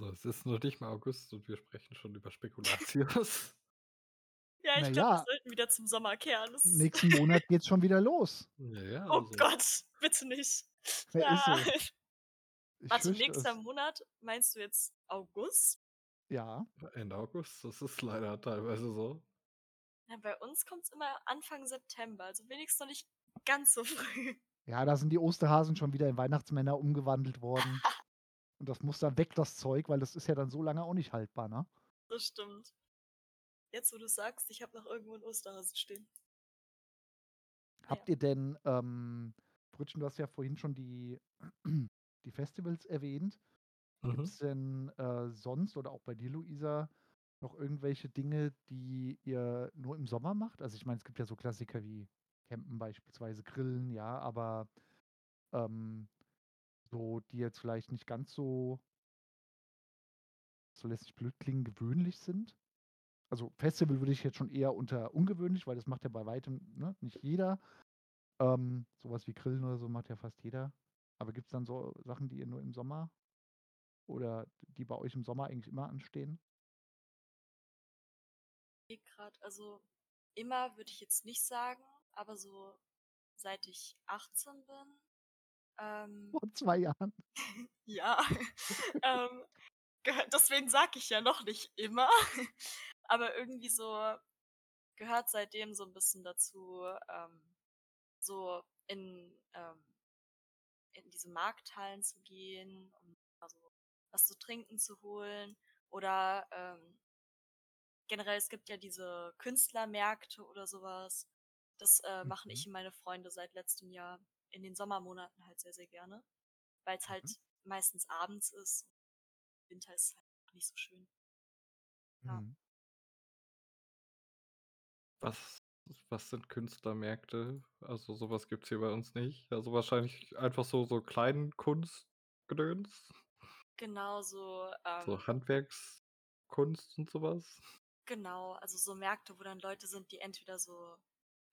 So, es ist noch nicht mal August und wir sprechen schon über Spekulatius. Ja, ich glaube, wir Naja, sollten wieder zum Sommer kehren. Das nächsten Monat geht's schon wieder los. Naja, oh also. Gott, bitte nicht. Ja, ist. Ich Warte, nächster es. Monat? Meinst du jetzt August? Ja. Ende August, das ist leider teilweise so. Ja, bei uns kommt es immer Anfang September, also wenigstens noch nicht ganz so früh. Ja, da sind die Osterhasen schon wieder in Weihnachtsmänner umgewandelt worden. Und das muss dann weg, das Zeug, weil das ist ja dann so lange auch nicht haltbar, ne? Das stimmt. Jetzt, wo du sagst, ich habe noch irgendwo einen Osterhasen stehen. Habt ihr denn, ähm, Brötchen, du hast ja vorhin schon die, die Festivals erwähnt. Gibt Mhm. es denn äh, sonst oder auch bei dir, Luisa, noch irgendwelche Dinge, die ihr nur im Sommer macht? Also ich meine, es gibt ja so Klassiker wie Campen beispielsweise, Grillen, ja, aber ähm, so, die jetzt vielleicht nicht ganz so, so lässt sich blöd klingen, gewöhnlich sind. Also Festival würde ich jetzt schon eher unter ungewöhnlich, weil das macht ja bei weitem ne, nicht jeder. Ähm, sowas wie Grillen oder so macht ja fast jeder. Aber gibt es dann so Sachen, die ihr nur im Sommer oder die bei euch im Sommer eigentlich immer anstehen? gerade, also immer würde ich jetzt nicht sagen, aber so seit ich 18 bin, ähm, Vor zwei Jahren. ja, ähm, deswegen sage ich ja noch nicht immer, aber irgendwie so gehört seitdem so ein bisschen dazu, ähm, so in, ähm, in diese Markthallen zu gehen, um also was zu trinken zu holen oder ähm, generell, es gibt ja diese Künstlermärkte oder sowas. Das äh, machen Mhm. ich und meine Freunde seit letztem Jahr in den Sommermonaten halt sehr, sehr gerne, weil es Mhm. halt meistens abends ist. Winter ist halt nicht so schön. Ja. Mhm. Was was sind Künstlermärkte? Also, sowas gibt's hier bei uns nicht. Also, wahrscheinlich einfach so so Kleinkunstgedöns? Genau, so, So ähm Handwerkskunst und sowas? Genau, also so Märkte, wo dann Leute sind, die entweder so,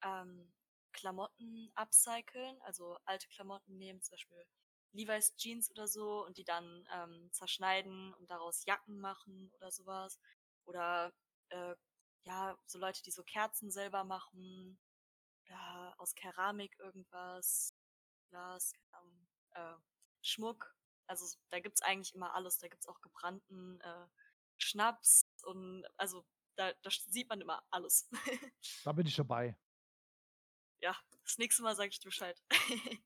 ähm, Klamotten upcyclen, also alte Klamotten nehmen, zum Beispiel Levi's Jeans oder so und die dann, ähm, zerschneiden und daraus Jacken machen oder sowas. Oder, äh, ja, so Leute, die so Kerzen selber machen, ja, aus Keramik irgendwas, Glas, äh, Schmuck. Also, da gibt's eigentlich immer alles. Da gibt's auch gebrannten, äh, Schnaps und also, da da sieht man immer alles. Da bin ich dabei. Ja, das nächste Mal sage ich dir Bescheid.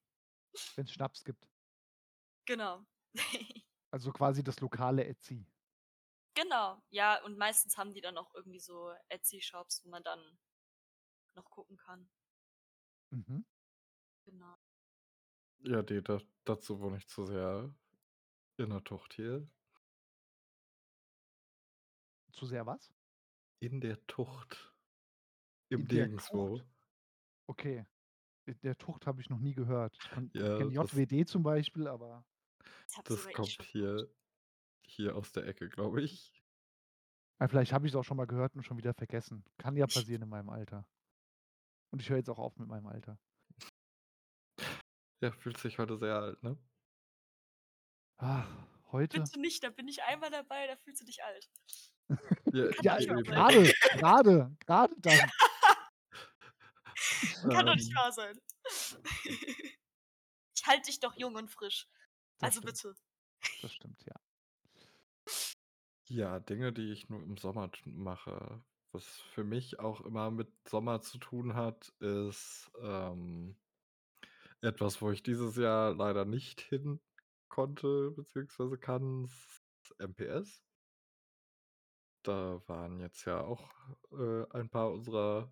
Wenn's Schnaps gibt. Genau. Also quasi das lokale Etsy. Genau, ja, und meistens haben die dann auch irgendwie so Etsy-Shops, wo man dann noch gucken kann. Mhm. Genau. Ja, ne, da dazu wohne ich zu sehr in der Tucht hier. Zu sehr was? In der Tucht. Im. Tucht? Okay. Der Tucht habe ich noch nie gehört. Ich kann Ja, kenne das JWD zum Beispiel, aber Das ich kommt hier hier aus der Ecke, glaube ich. Ah, vielleicht habe ich's auch schon mal gehört und schon wieder vergessen. Kann ja passieren in meinem Alter. Und ich höre jetzt auch auf mit meinem Alter. Ja, fühlt sich heute sehr alt, ne? Ach, heute? Bitte nicht, da bin ich einmal dabei, da fühlst du dich alt. Ja, Ja, grade, grade, grade dann. Kann doch nicht Ähm wahr sein. Ich halte dich doch jung und frisch. Das Also stimmt. bitte. Das stimmt, ja. Ja, Dinge, die ich nur im Sommer mache. Was für mich auch immer mit Sommer zu tun hat, ist, ähm etwas, wo ich dieses Jahr leider nicht hin konnte beziehungsweise kann, MPS. Da waren jetzt ja auch, äh, ein paar unserer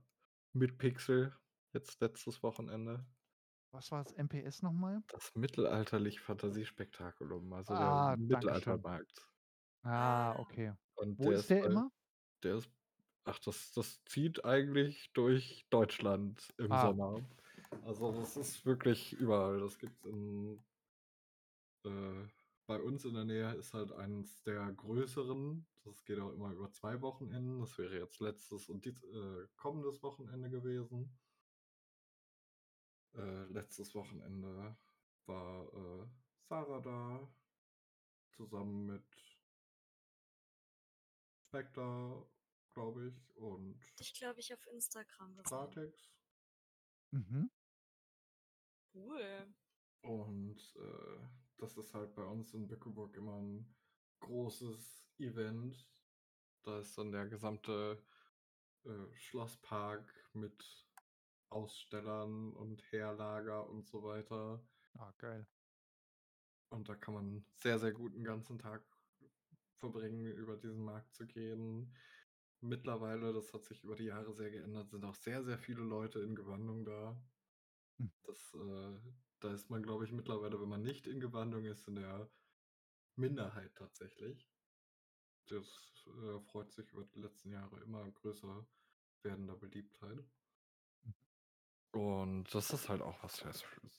Mitpixel jetzt letztes Wochenende. Was war das MPS noch mal? Das Mittelalterlich-Fantasiespektakulum, also der Ah, schön. Mittelaltermarkt. Ah, okay. Und Wo der ist ist der bei immer? der ist ach, das das zieht eigentlich durch Deutschland im Ah. Sommer. Also, das ist wirklich überall. Das gibt's in äh, bei uns in der Nähe ist halt eins der größeren. Das geht auch immer über 2 Wochenenden. Das wäre jetzt letztes und dies äh, kommendes Wochenende gewesen. Äh, letztes Wochenende war, äh, Sarah da zusammen mit Spectre, glaube ich, und Dich, glaube ich, auf Instagram. Stratex. Mhm. Cool. Und, äh, das ist halt bei uns in Bückeburg immer 'n großes Event. Da ist dann der gesamte, äh, Schlosspark mit Ausstellern und Heerlager und so weiter. Ah, geil. Und da kann man sehr, sehr gut 'n ganzen Tag verbringen, über diesen Markt zu gehen. Mittlerweile, das hat sich über die Jahre sehr geändert, sind auch sehr, sehr viele Leute in Gewandung da. Hm. Das, äh da ist man, glaube ich, mittlerweile, wenn man nicht in Gewandung ist, in der Minderheit tatsächlich. Das, äh, freut sich über die letzten Jahre immer größer werdender Beliebtheit. Und das ist halt auch was sehr,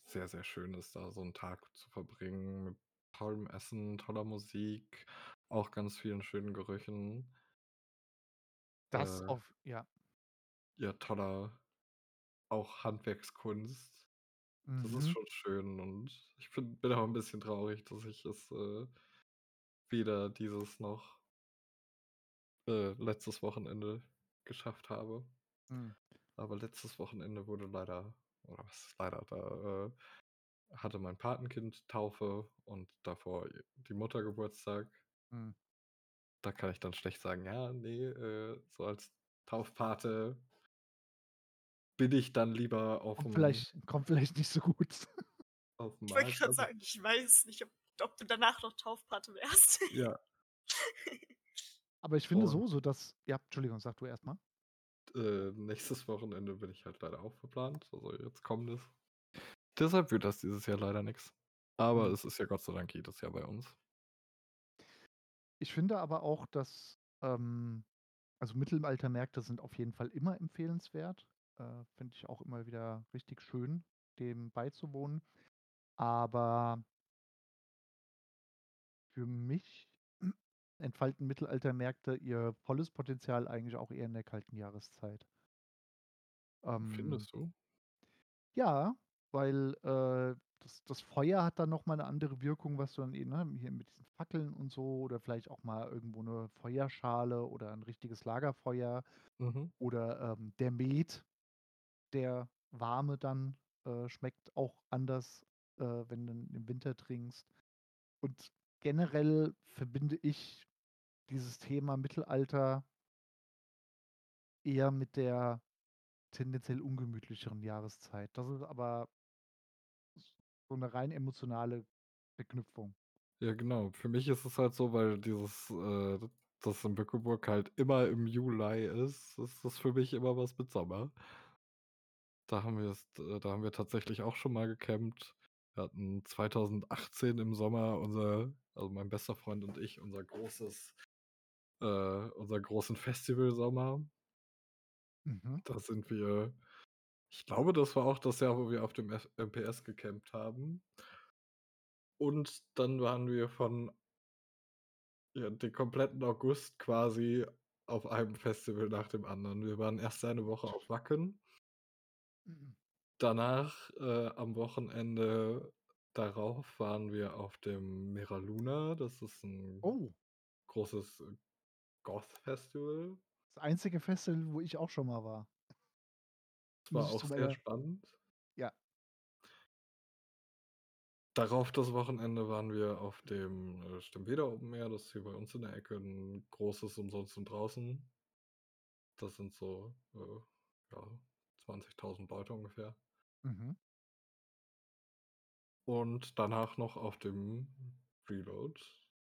sehr, sehr Schönes, da so 'n Tag zu verbringen mit tollem Essen, toller Musik, auch ganz vielen schönen Gerüchen. Das Äh auf ja. ja, toller auch Handwerkskunst. Das ist Mhm. schon schön und ich bin bin auch 'n bisschen traurig, dass ich es, äh, weder dieses noch äh, letztes Wochenende geschafft habe. Mhm. Aber letztes Wochenende wurde leider oder was heißt leider, da, äh, hatte mein Patenkind Taufe und davor die Mutter Geburtstag. Mhm. Da kann ich dann schlecht sagen: „Ja, ne, äh, so als Taufpate“ bin ich dann lieber Kommt auf'm vielleicht kommt vielleicht nicht so gut. auf'm Ich wollte grad Also sagen, ich weiß nicht, ob ob du danach noch Taufpate wärst. Ja. Aber ich finde Und so so, dass ja, Entschuldigung, sag du erst mal. Äh, nächstes Wochenende bin ich halt leider auch verplant, also jetzt kommendes. Deshalb wird das dieses Jahr leider nix. Aber Mhm. es ist ja Gott sei Dank jedes Jahr bei uns. Ich finde aber auch, dass, ähm also Mittelaltermärkte sind auf jeden Fall immer empfehlenswert. Äh, finde ich auch immer wieder richtig schön, dem beizuwohnen. Aber für mich entfalten Mittelaltermärkte ihr volles Potenzial eigentlich auch eher in der kalten Jahreszeit. Ähm, Findest du? ja, weil, äh, das das Feuer hat dann noch mal 'ne andere Wirkung, was du dann eben, ne, hier mit diesen Fackeln und so oder vielleicht auch mal irgendwo 'ne Feuerschale oder 'n richtiges Lagerfeuer Mhm. oder, ähm, der Met, der warme dann, äh, schmeckt auch anders, äh, wenn du im Winter trinkst. Und generell verbinde ich dieses Thema Mittelalter eher mit der tendenziell ungemütlicheren Jahreszeit. Das ist aber so 'ne rein emotionale Verknüpfung. Ja, genau. Für mich ist es halt so, weil dieses, äh das in Bückeburg halt immer im Juli ist, ist das für mich immer was mit Sommer. Da haben wir es äh, da haben wir tatsächlich auch schon mal gecampt. Wir hatten 2018 im Sommer unser also mein bester Freund und ich, unser großes äh, unser großen Festivalsommer. Mhm. Da sind wir ich glaube, das war auch das Jahr, wo wir auf dem MPS gecampt haben. Und dann waren wir von ja, den kompletten August quasi auf einem Festival nach dem anderen. Wir waren erst eine Woche auf Wacken. Mhm. Danach, äh, am Wochenende darauf waren wir auf dem Mera Luna. Das ist 'n Oh. großes Goth-Festival. Das einzige Festival, wo ich auch schon mal war. Das Muss war ich auch zu sehr meiner spannend. Ja. Darauf das Wochenende waren wir auf dem, äh, Stemweder Open Air. Das ist hier bei uns in der Ecke 'n großes umsonst und draußen. Das sind so, äh, ja, 20.000 Leute ungefähr. Mhm. Und danach noch auf dem Reload,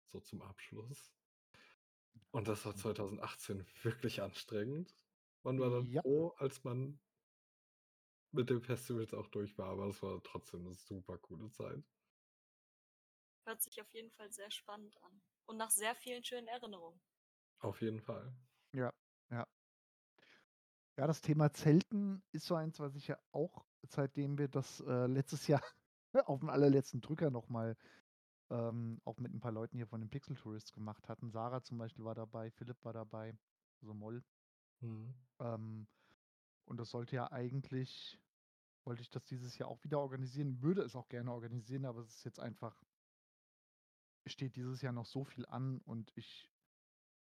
so zum Abschluss. Und das war 2018 wirklich anstrengend. Man war dann Ja. froh, als man mit den Festivals auch durch war, aber es war trotzdem 'ne super coole Zeit. Hört sich auf jeden Fall sehr spannend an und nach sehr vielen schönen Erinnerungen. Auf jeden Fall. Ja, ja. Ja, das Thema Zelten ist so eins, was ich ja auch, seitdem wir das, äh, letztes Jahr auf'm allerletzten Drücker noch mal, ähm, auch mit 'n paar Leuten hier von den Pixel Tourists gemacht hatten. Sarah zum Beispiel war dabei, Philipp war dabei, also Moll. Mhm. Ähm, und das sollte ja eigentlich wollte ich das dieses Jahr auch wieder organisieren, würde es auch gerne organisieren, aber es ist jetzt einfach steht dieses Jahr noch so viel an und ich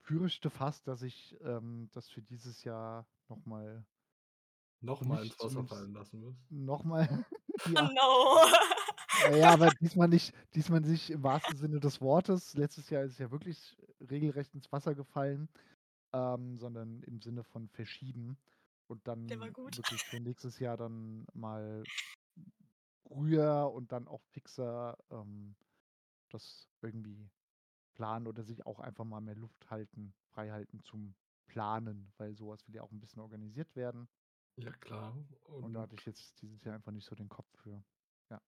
fürchte fast, dass ich, ähm, das für dieses Jahr noch mal Noch für mal mich ins Wasser fallen lassen musst? noch mal Oh ja. no. Na ja, aber diesmal nicht diesmal nicht im wahrsten Sinne des Wortes. Letztes Jahr ist es ja wirklich regelrecht ins Wasser gefallen, ähm, sondern im Sinne von verschieben und dann wirklich für nächstes Jahr dann mal früher und dann auch fixer, ähm, das irgendwie planen oder sich auch einfach mal mehr Luft halten frei halten zum Planen, weil so was will ja auch 'n bisschen organisiert werden. Ja klar, Und da und hatte ich jetzt dieses Jahr einfach nicht so den Kopf für. Ja.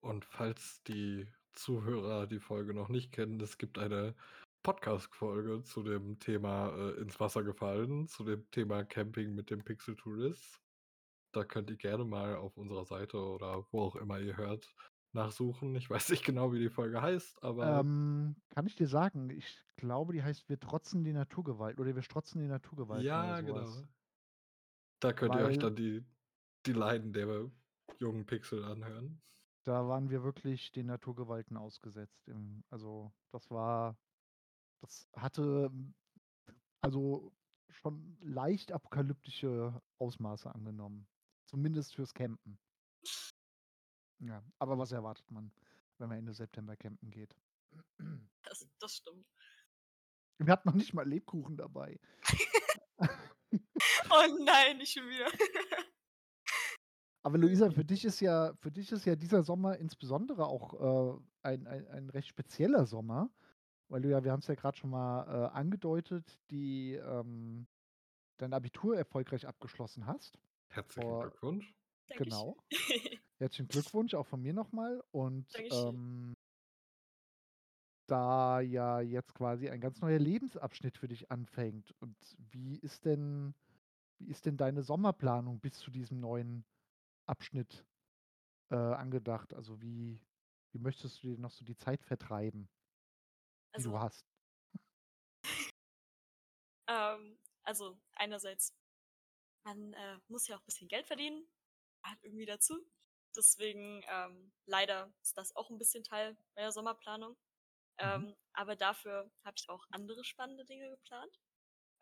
Und falls die Zuhörer die Folge noch nicht kennen, es gibt eine Podcast-Folge zu dem Thema, äh, ins Wasser gefallen, zu dem Thema Camping mit den Pixel Tourists. Da könnt ihr gerne mal auf unserer Seite oder wo auch immer ihr hört, nachsuchen. Ich weiß nicht genau, wie die Folge heißt, aber Ähm, kann ich dir sagen, ich glaube, die heißt „Wir trotzen die Naturgewalt“ oder „Wir strotzen die Naturgewalten“ oder Ja, genau. Da könnt ihr euch Weil dann die die Leiden der jungen Pixel anhören. da waren wir wirklich den Naturgewalten ausgesetzt im also, das war das hatte, also, schon leicht apokalyptische Ausmaße angenommen, zumindest fürs Campen. Ja, aber was erwartet man, wenn man Ende September campen geht? Das das stimmt. Wir hatten noch nicht mal Lebkuchen dabei. Oh nein, nicht schon wieder. Aber Luisa, für dich ist ja für dich ist ja dieser Sommer insbesondere auch, äh, ein ein ein recht spezieller Sommer, weil du ja wir haben's ja grad schon mal, äh, angedeutet, die, ähm dein Abitur erfolgreich abgeschlossen hast. Herzlichen Vor Glückwunsch. Genau. Herzlichen Glückwunsch auch von mir noch mal und, ähm da ja jetzt quasi ein ganz neuer Lebensabschnitt für dich anfängt. Und wie ist denn wie ist denn deine Sommerplanung bis zu diesem neuen Abschnitt, äh, angedacht? Also, wie wie möchtest du dir noch so die Zeit vertreiben, die du Also hast? ähm, also einerseits, man, äh, muss ja auch bisschen Geld verdienen, halt irgendwie dazu. Deswegen, ähm, leider ist das auch 'n bisschen Teil meiner Sommerplanung. Mhm. Ähm, aber dafür habe ich auch andere spannende Dinge geplant.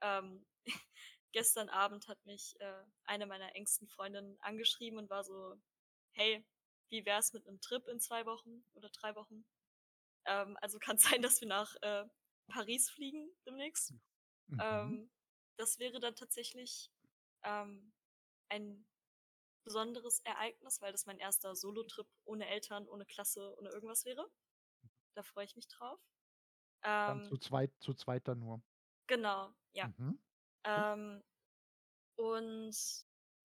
Ähm, gestern Abend hat mich, äh, eine meiner engsten Freundinnen angeschrieben und war so: „Hey, wie wär's mit 'nem Trip in 2 Wochen oder 3 Wochen?“ Ähm, also kann sein, dass wir nach, äh, Paris fliegen demnächst. Mhm. Ähm, das wäre dann tatsächlich, ähm, ein besonderes Ereignis, weil das mein 1. Solotrip ohne Eltern, ohne Klasse, ohne irgendwas wäre. Da freue ich mich drauf. Dann zu Ähm zweit zu zweit dann nur. Genau, ja. Mhm. Ähm, und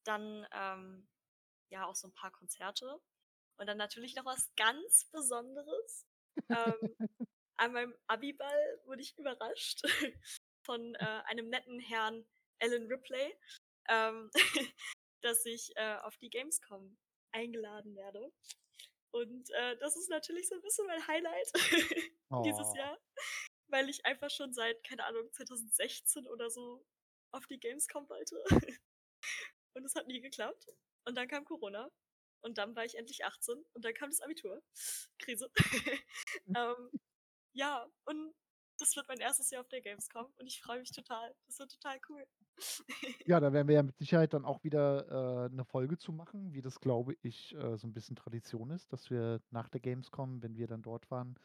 dann, ähm, ja, auch so 'n paar Konzerte. Und dann natürlich noch was ganz Besonderes. Ähm, an meinem Abi-Ball wurde ich überrascht von, äh, einem netten Herrn Alan Ripley, ähm, dass ich, äh, auf die Gamescom eingeladen werde. Und, äh, das ist natürlich so 'n bisschen mein Highlight dieses Oh. Jahr, weil ich einfach schon seit, keine Ahnung, 2016 oder so auf die Gamescom wollte. Und es hat nie geklappt. Und dann kam Corona. Und dann war ich endlich 18 und dann kam das Abitur. Krise. Ähm, ja, und das wird mein 1. Jahr auf der Gamescom und ich freue mich total. Das wird total cool. Ja, da werden wir ja mit Sicherheit dann auch wieder, äh, 'ne Folge zu machen, wie das, glaube ich, äh, so 'n bisschen Tradition ist, dass wir nach der Gamescom, wenn wir dann dort waren,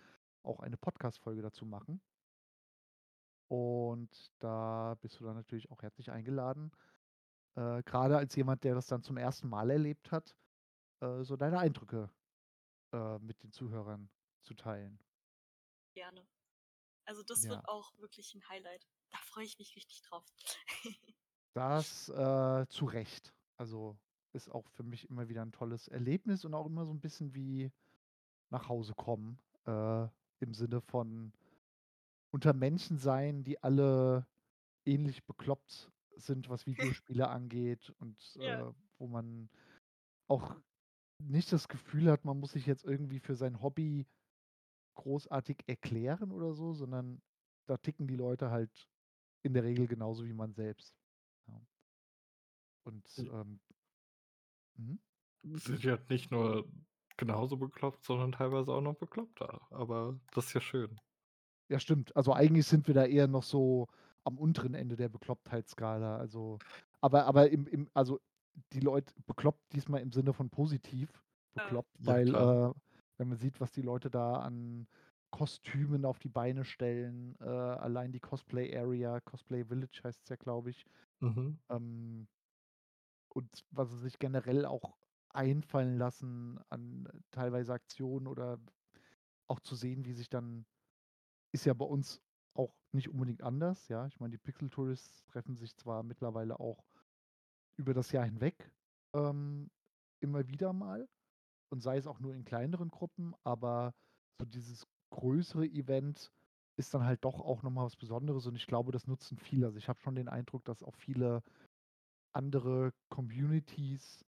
auch eine Podcast-Folge dazu machen. Und da bist du dann natürlich auch herzlich eingeladen, äh, grade als jemand, der das dann zum 1. Mal erlebt hat, äh, so deine Eindrücke, äh, mit den Zuhörern zu teilen. Gerne. Also, das wird Ja. auch wirklich 'n Highlight. Da freue ich mich richtig drauf. Das, äh, zu Recht. Also, ist auch für mich immer wieder 'n tolles Erlebnis und auch immer so 'n bisschen wie nach Hause kommen, äh, im Sinne von unter Menschen sein, die alle ähnlich bekloppt sind, was Videospiele angeht und, Ja. äh, wo man auch nicht das Gefühl hat, man muss sich jetzt irgendwie für sein Hobby großartig erklären oder so, sondern da ticken die Leute halt in der Regel genauso wie man selbst, ja. Und, ähm Mhm. Sind ja nicht nur genauso bekloppt, sondern teilweise auch noch bekloppter, aber das ist ja schön. Ja, stimmt. Also, eigentlich sind wir da eher noch so am unteren Ende der Beklopptheitsskala. Also aber aber im im also, die Leute bekloppt diesmal im Sinne von positiv bekloppt, Ja, weil, äh, wenn man sieht, was die Leute da an Kostümen auf die Beine stellen, äh, allein die Cosplay Area, Cosplay Village heißt's ja, glaube ich. Mhm. Ähm und was sie sich generell auch einfallen lassen an teilweise Aktionen oder auch zu sehen, wie sich dann ist ja bei uns auch nicht unbedingt anders, ja? Ich meine, die Pixel Tourists treffen sich zwar mittlerweile auch über das Jahr hinweg, ähm, immer wieder mal und sei es auch nur in kleineren Gruppen, aber so dieses größere Event ist dann halt doch auch noch mal was Besonderes und ich glaube, das nutzen viele. Also, ich habe schon den Eindruck, dass auch viele andere Communities,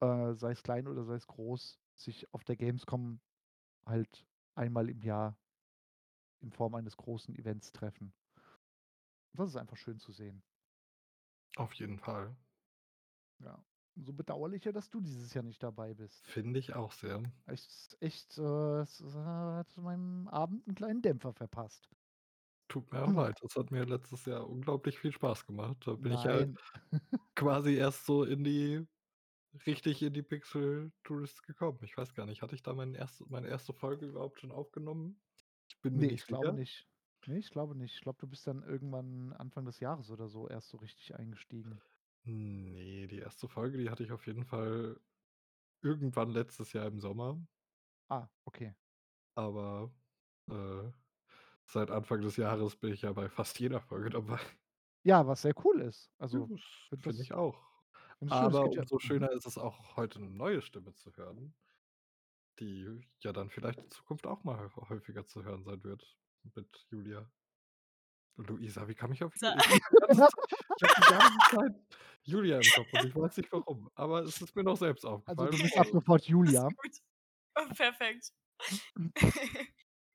äh, sei es klein oder sei es groß, sich auf der Gamescom halt einmal im Jahr in Form eines großen Events treffen. Das ist einfach schön zu sehen. Auf jeden Fall. Ja. Umso bedauerlicher, dass du dieses Jahr nicht dabei bist. Finde ich auch sehr. Echt echt, äh, es es hat meinem Abend 'n kleinen Dämpfer verpasst. Tut mir auch leid. Das hat mir letztes Jahr unglaublich viel Spaß gemacht. Da bin ich ja Nein. quasi erst so in die richtig in die Pixel Tourists gekommen. Ich weiß gar nicht, hatte ich da mein erste meine 1. Folge überhaupt schon aufgenommen? Ich bin mir Ne, ich nicht glaube nicht. Ne, ich glaube nicht. Ich glaube, du bist dann irgendwann Anfang des Jahres oder so erst so richtig eingestiegen. Ne, die 1. Folge, die hatte ich auf jeden Fall irgendwann letztes Jahr im Sommer. Ah, okay. Aber, äh, seit Anfang des Jahres bin ich ja bei fast jeder Folge dabei. Ja, was sehr cool ist. Ja, Also, das finde ich auch. schön. Aber ja umso mhm. schöner ist es auch, heute 'ne neue Stimme zu hören. die ja dann vielleicht in Zukunft auch mal häufiger zu hören sein wird mit Julia. Luisa, wie kam ich auf Sa Julia? Ich habe die ganze Zeit Julia im Kopf und ich weiß nicht warum, aber es ist mir noch selbst Also aufgefallen. du bist ab sofort Julia. Oh, perfekt.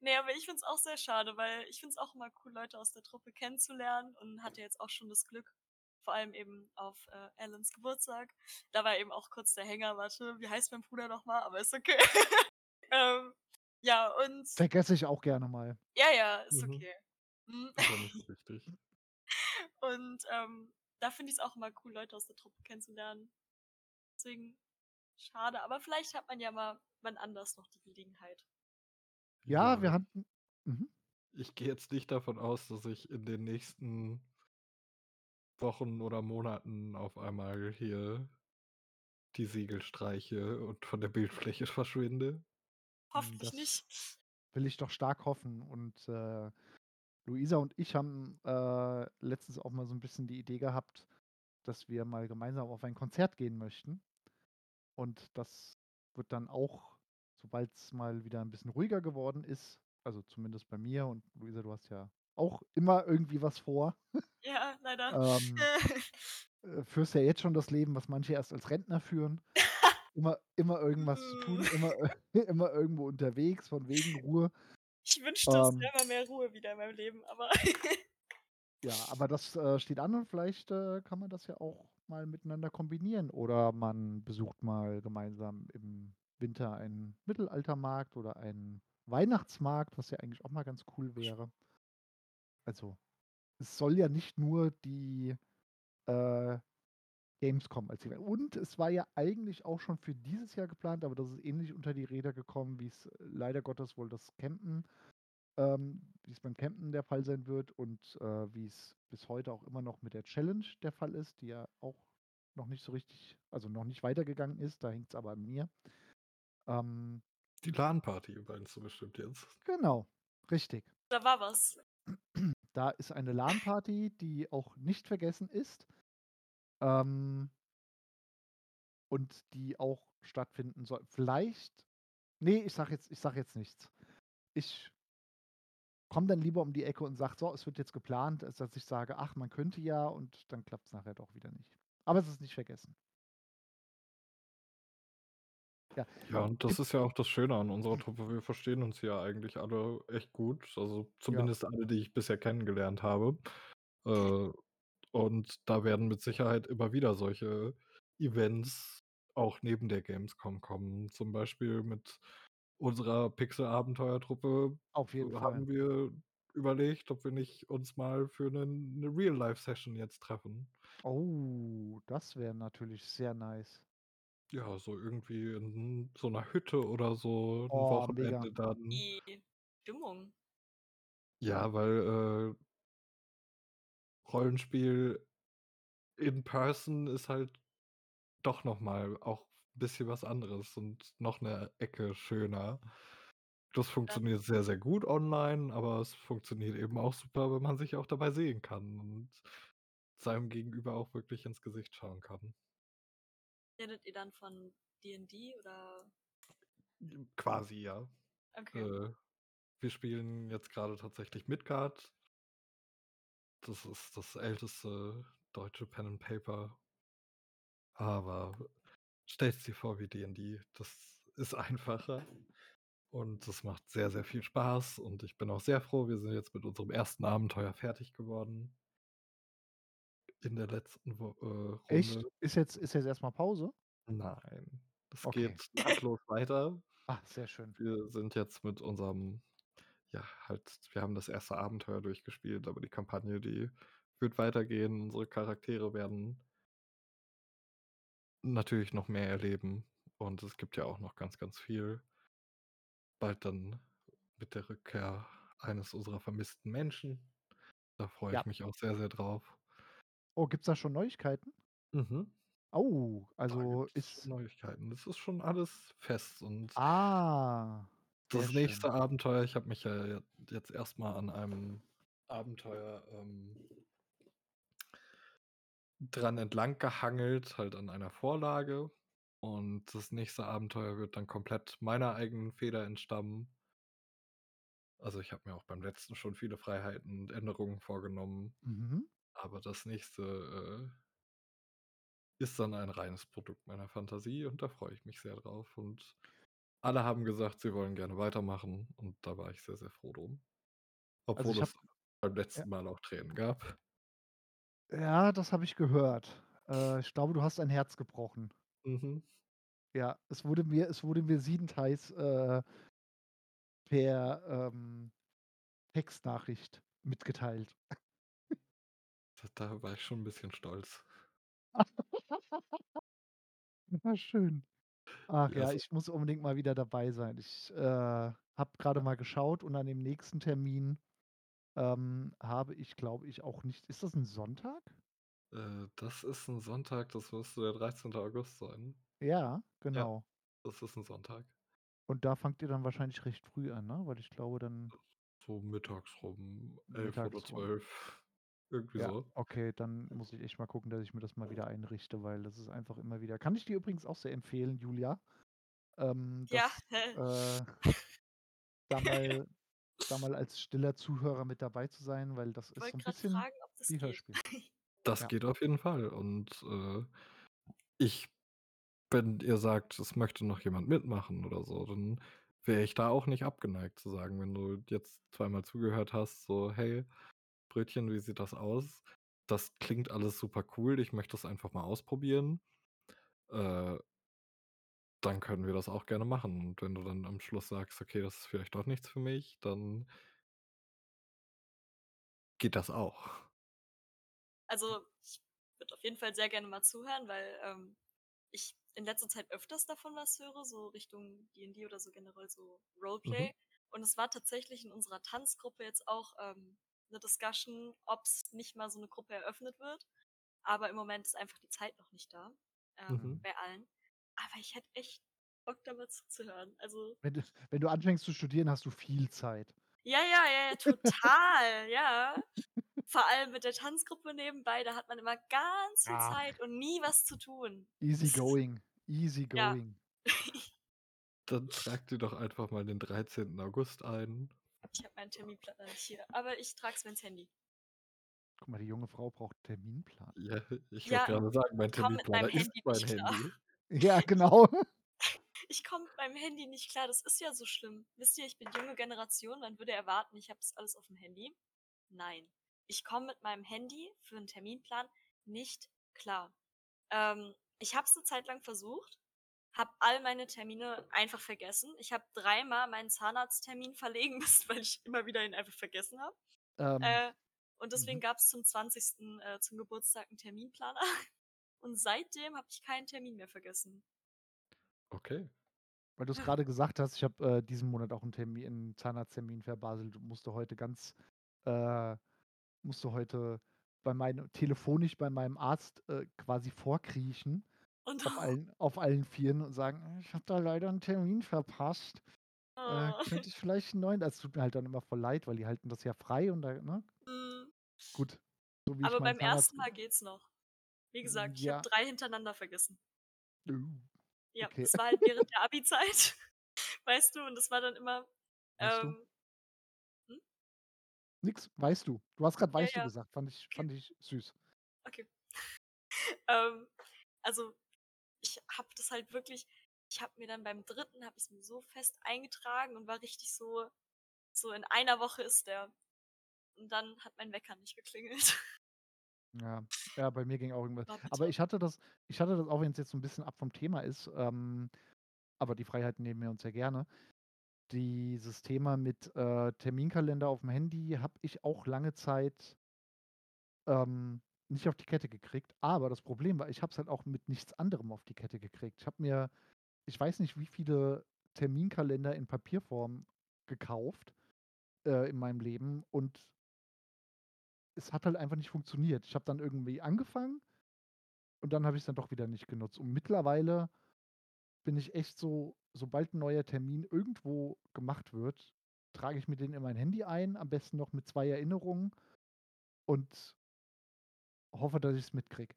Ne, aber ich finde es auch sehr schade, weil ich finde es auch immer cool, Leute aus der Truppe kennenzulernen und hatte jetzt auch schon das Glück, vor allem eben auf äh, Alans Geburtstag. Da war eben auch kurz der Hänger, warte, wie heißt mein Bruder nochmal? Aber ist okay. ähm, ja, und Vergesse ich auch gerne mal. ja, ja, ist Mhm. okay. Mhm. Ist ja nicht so wichtig. Und ähm, da finde ich es auch immer cool, Leute aus der Truppe kennenzulernen. Deswegen schade, aber vielleicht hat man ja mal wann anders noch die Gelegenheit. Ja, Ja. wir hatten. Mhm. Ich gehe jetzt nicht davon aus, dass ich in den nächsten Wochen oder Monaten auf einmal hier die Segel streiche und von der Bildfläche verschwinde. Hoffentlich Das nicht. will ich doch stark hoffen. Und äh, Luisa und ich haben äh, letztens auch mal so ein bisschen die Idee gehabt, dass wir mal gemeinsam auf ein Konzert gehen möchten. Und das wird dann auch, sobald es mal wieder ein bisschen ruhiger geworden ist, also zumindest bei mir und Luisa, du hast ja auch immer irgendwie was vor. Ja, leider. Ähm, äh, führst ja jetzt schon das Leben, was manche erst als Rentner führen. Immer, immer irgendwas zu tun, immer, immer irgendwo unterwegs, von wegen Ruhe. Ich wünschte, es Ähm, wäre mal mehr Ruhe wieder in meinem Leben, aber ja, aber das äh, steht an und vielleicht äh, kann man das ja auch mal miteinander kombinieren. Oder man besucht mal gemeinsam im Winter einen Mittelaltermarkt oder einen Weihnachtsmarkt, was ja eigentlich auch mal ganz cool wäre. Also, es soll ja nicht nur die äh, Gamescom als Event. Und es war ja eigentlich auch schon für dieses Jahr geplant, aber das ist ähnlich unter die Räder gekommen, wie es äh, leider Gottes wohl das Campen, ähm, wie es beim Campen der Fall sein wird und äh, wie es bis heute auch immer noch mit der Challenge der Fall ist, die ja auch noch nicht so richtig, also noch nicht weitergegangen ist. Da hängt es aber an mir. Ähm, Die LAN-Party meinst du bestimmt jetzt. genau, richtig. da war was. Da ist eine LAN-Party, die auch nicht vergessen ist. Ähm, und die auch stattfinden soll. Vielleicht. Nee, ich sag jetzt, ich sag jetzt nichts. Ich komme dann lieber um die Ecke und sage, so, es wird jetzt geplant, als dass ich sage, ach, man könnte ja und dann klappt es nachher doch wieder nicht. Aber es ist nicht vergessen. Ja. Ja, und das ist ja auch das Schöne an unserer Truppe. Wir verstehen uns ja eigentlich alle echt gut. Also zumindest alle, die ich bisher kennengelernt habe. Äh, und da werden mit Sicherheit immer wieder solche Events auch neben der Gamescom kommen. Zum Beispiel mit unserer Pixel-Abenteuer-Truppe Auf jeden Fall. haben wir überlegt, ob wir nicht uns mal für eine, eine Real-Life-Session jetzt treffen. Oh, das wäre natürlich sehr nice. Ja, so irgendwie in so einer Hütte oder so ein Oh, mega. Wochenende dann. Die Stimmung. Ja, weil äh, Rollenspiel in Person ist halt doch noch mal auch ein bisschen was anderes und noch eine Ecke schöner. Das funktioniert sehr, sehr gut online, aber es funktioniert eben auch super, wenn man sich auch dabei sehen kann und seinem Gegenüber auch wirklich ins Gesicht schauen kann. Redet ihr dann von D&D oder? Quasi, ja. Okay. Äh, wir spielen jetzt gerade tatsächlich Midgard. Das ist das älteste deutsche Pen and Paper. Aber stellt dir vor wie D&D. Das ist einfacher. Und das macht sehr, sehr viel Spaß. Und ich bin auch sehr froh, wir sind jetzt mit unserem ersten Abenteuer fertig geworden. In der letzten äh, Runde. Echt? Ist jetzt, ist jetzt erstmal Pause? Nein. Es Okay. geht nahtlos weiter. Ah, sehr schön. Wir sind jetzt mit unserem, ja, halt, wir haben das erste Abenteuer durchgespielt, aber die Kampagne, die wird weitergehen. Unsere Charaktere werden natürlich noch mehr erleben. Und es gibt ja auch noch ganz, ganz viel. Bald dann mit der Rückkehr eines unserer vermissten Menschen. Da freue Ja. ich mich auch sehr, sehr drauf. Oh, gibt's da schon Neuigkeiten? Mhm. Oh, also ist. Neuigkeiten. Das ist schon alles fest. Und Ah, sehr das schön. nächste Abenteuer, ich habe mich ja je- jetzt erstmal an einem Abenteuer ähm, dran entlang gehangelt, halt an einer Vorlage. Und das nächste Abenteuer wird dann komplett meiner eigenen Feder entstammen. Also, ich habe mir auch beim letzten schon viele Freiheiten und Änderungen vorgenommen. Mhm. Aber das nächste, äh ist dann ein reines Produkt meiner Fantasie und da freue ich mich sehr drauf. Und alle haben gesagt, sie wollen gerne weitermachen und da war ich sehr, sehr froh drum. Also, Obwohl habe es beim ja. letzten Mal auch Tränen gab. Ja, das habe ich gehört. Äh, ich glaube, du hast ein Herz gebrochen. Mhm. Ja, es wurde mir es wurde mir siebenteils, äh per, ähm, Textnachricht mitgeteilt. Da war ich schon 'n bisschen stolz. Ah, schön. Ach Ja, ja, ich muss unbedingt mal wieder dabei sein. Ich, äh, habe grade mal geschaut und an dem nächsten Termin, ähm, habe ich, glaube ich, auch nicht ist das 'n Sonntag? Äh, das ist 'n Sonntag, das müsste der 13. August sein. Ja, Ja, genau. das ist 'n Sonntag. Und da fangt ihr dann wahrscheinlich recht früh an, ne? Weil ich glaube dann So mittags rum, 11 oder mittags rum. 12, irgendwie Ja, so. okay, dann muss ich echt mal gucken, dass ich mir das mal wieder einrichte, weil das ist einfach immer wieder kann ich dir übrigens auch sehr empfehlen, Julia, ähm, Ja, das, hä? äh da mal da mal als stiller Zuhörer mit dabei zu sein, weil das Ich ist so wollte 'n grad bisschen fragen, ob das wie geht. Hörspiel. Das Ja. geht auf jeden Fall und, äh, ich wenn ihr sagt, es möchte noch jemand mitmachen oder so, dann wäre ich da auch nicht abgeneigt zu sagen, wenn du jetzt zweimal zugehört hast, so: „Hey, Brötchen, wie sieht das aus? Das klingt alles super cool, ich möchte das einfach mal ausprobieren.“ Äh dann können wir das auch gerne machen. Und wenn du dann am Schluss sagst: „Okay, das ist vielleicht doch nichts für mich“, dann geht das auch. Also, ich würde auf jeden Fall sehr gerne mal zuhören, weil, ähm, ich in letzter Zeit öfters davon was höre, so Richtung D&D oder so generell so Mhm. Roleplay. Und es war tatsächlich in unserer Tanzgruppe jetzt auch, ähm, 'ne Discussion, ob's nicht mal so 'ne Gruppe eröffnet wird. Aber im Moment ist einfach die Zeit noch nicht da, ähm, Mhm. Bei allen. Aber ich hätte echt Bock, da mal zuzuhören. Also Wenn du wenn du anfängst zu studieren, hast du viel Zeit. Ja, ja, ja, ja, total, ja. Vor allem mit der Tanzgruppe nebenbei, da hat man immer ganz viel Ach. Zeit und nie was zu tun. Easy going, easy Ja. going. Dann trag dir doch einfach mal den 13. August ein. Ich habe meinen Terminplan nicht hier, aber ich trage es mir ins Handy. Guck mal, die junge Frau braucht Terminplan. Ja, ich wollte Ja, grade sagen, mein ich komme mit meinem Terminplaner ist Handy mein nicht klar. Handy. Ja, genau. Ich komme mit meinem Handy nicht klar, das ist ja so schlimm. Wisst ihr, ich bin junge Generation, man würde erwarten, ich habe das alles aufm Handy. Nein, ich komme mit meinem Handy für 'n Terminplan nicht klar. Ähm, ich habe es 'ne Zeit lang versucht, habe all meine Termine einfach vergessen. Ich habe dreimal meinen Zahnarzttermin verlegen müssen, weil ich immer wieder ihn einfach vergessen habe. Ähm, Äh, und deswegen mhm. gab's zum 20., äh, zum Geburtstag 'n Terminplaner. Und seitdem habe ich keinen Termin mehr vergessen. Okay. Weil du's grade gesagt hast, ich habe, äh, diesen Monat auch 'n Termi 'n Zahnarzttermin verbaselt und musste heute ganz äh, musste heute bei meinem telefonisch bei meinem Arzt, äh, quasi vorkriechen Oh auf allen auf allen Vieren und sagen: „Äh, ich habe da leider 'n Termin verpasst. Äh, Oh. könnte ich vielleicht 'n neuen“ das tut mir halt dann immer voll leid, weil die halten das ja frei und da ne? Mhm. Gut, so Aber beim 1. Mal geht's noch. Wie gesagt, ich habe Ja. 3 hintereinander vergessen. Oh, Ja, okay. das war halt während der Abi-Zeit, weißt du, und das war dann immer, Weißt du? ähm Hm? Nix, weißt du. Du hast grad Ja, weißt du ja. gesagt, fand ich fand ich süß. Okay. Ähm, also, ich habe das halt wirklich ich habe mir dann beim 3. habe ich's mir so fest eingetragen und war richtig so so in einer Woche ist der. Und dann hat mein Wecker nicht geklingelt. Ja, ja, bei mir ging auch irgendwas. Aber ich hatte das ich hatte das, auch wenn's jetzt so 'n bisschen ab vom Thema ist, ähm, aber die Freiheiten nehmen wir uns ja gerne. Dieses Thema mit, äh, Terminkalender aufm Handy habe ich auch lange Zeit ähm, nicht auf die Kette gekriegt. Aber das Problem war, ich habe es halt auch mit nichts anderem auf die Kette gekriegt. Ich habe mir ich weiß nicht, wie viele Terminkalender in Papierform gekauft, äh, in meinem Leben und es hat halt einfach nicht funktioniert. Ich habe dann irgendwie angefangen und dann habe ich's dann doch wieder nicht genutzt. Und mittlerweile bin ich echt so sobald 'n neuer Termin irgendwo gemacht wird, trage ich mir den in mein Handy ein, am besten noch mit 2 Erinnerungen und hoffe, dass ich's mitkriege.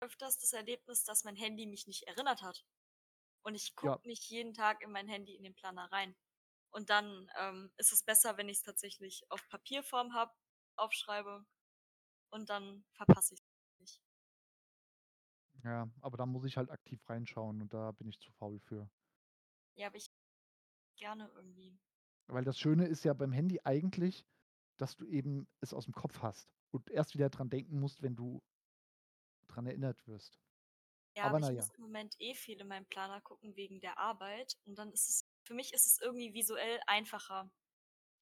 öfters das Erlebnis, dass mein Handy mich nicht erinnert hat. Und ich Ja. gucke nicht jeden Tag in mein Handy in den Planer rein. Und dann ähm, ist es besser, wenn ich es tatsächlich auf Papierform habe, aufschreibe und dann verpasse ich es nicht. Ja, aber da muss ich halt aktiv reinschauen und da bin ich zu faul für. Ja, aber ich gerne irgendwie. Weil das Schöne ist ja beim Handy eigentlich, dass du eben es aus dem Kopf hast und erst wieder dran denken musst, wenn du dran erinnert wirst. Ja, Aber aber ich ja. muss im Moment eh viel in meinem Planer gucken wegen der Arbeit. Und dann ist es, für mich ist es irgendwie visuell einfacher.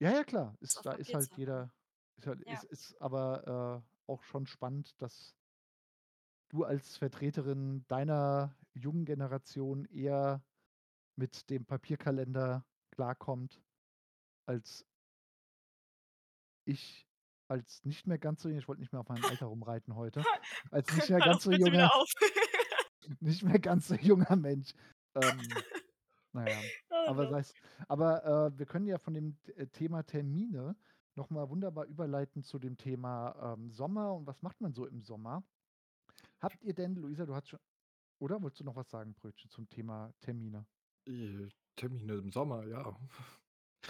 Ja, ja, klar. Ist, da ist halt jeder, ist, halt, Ja. ist, ist aber äh, auch schon spannend, dass du als Vertreterin deiner jungen Generation eher mit dem Papierkalender klarkommt, als ich als nicht mehr ganz so, ich wollte nicht mehr auf meinem Alter rumreiten heute, als nicht mehr ganz so junger, nicht mehr ganz so junger Mensch. Ähm, naja, Oh aber es. Aber äh, wir können ja von dem äh, Thema Termine nochmal wunderbar überleiten zu dem Thema ähm, Sommer und was macht man so im Sommer? Habt ihr denn, Luisa, du hast schon, oder wolltest du noch was sagen, Brötchen, zum Thema Termine? Äh, Termine im Sommer, ja.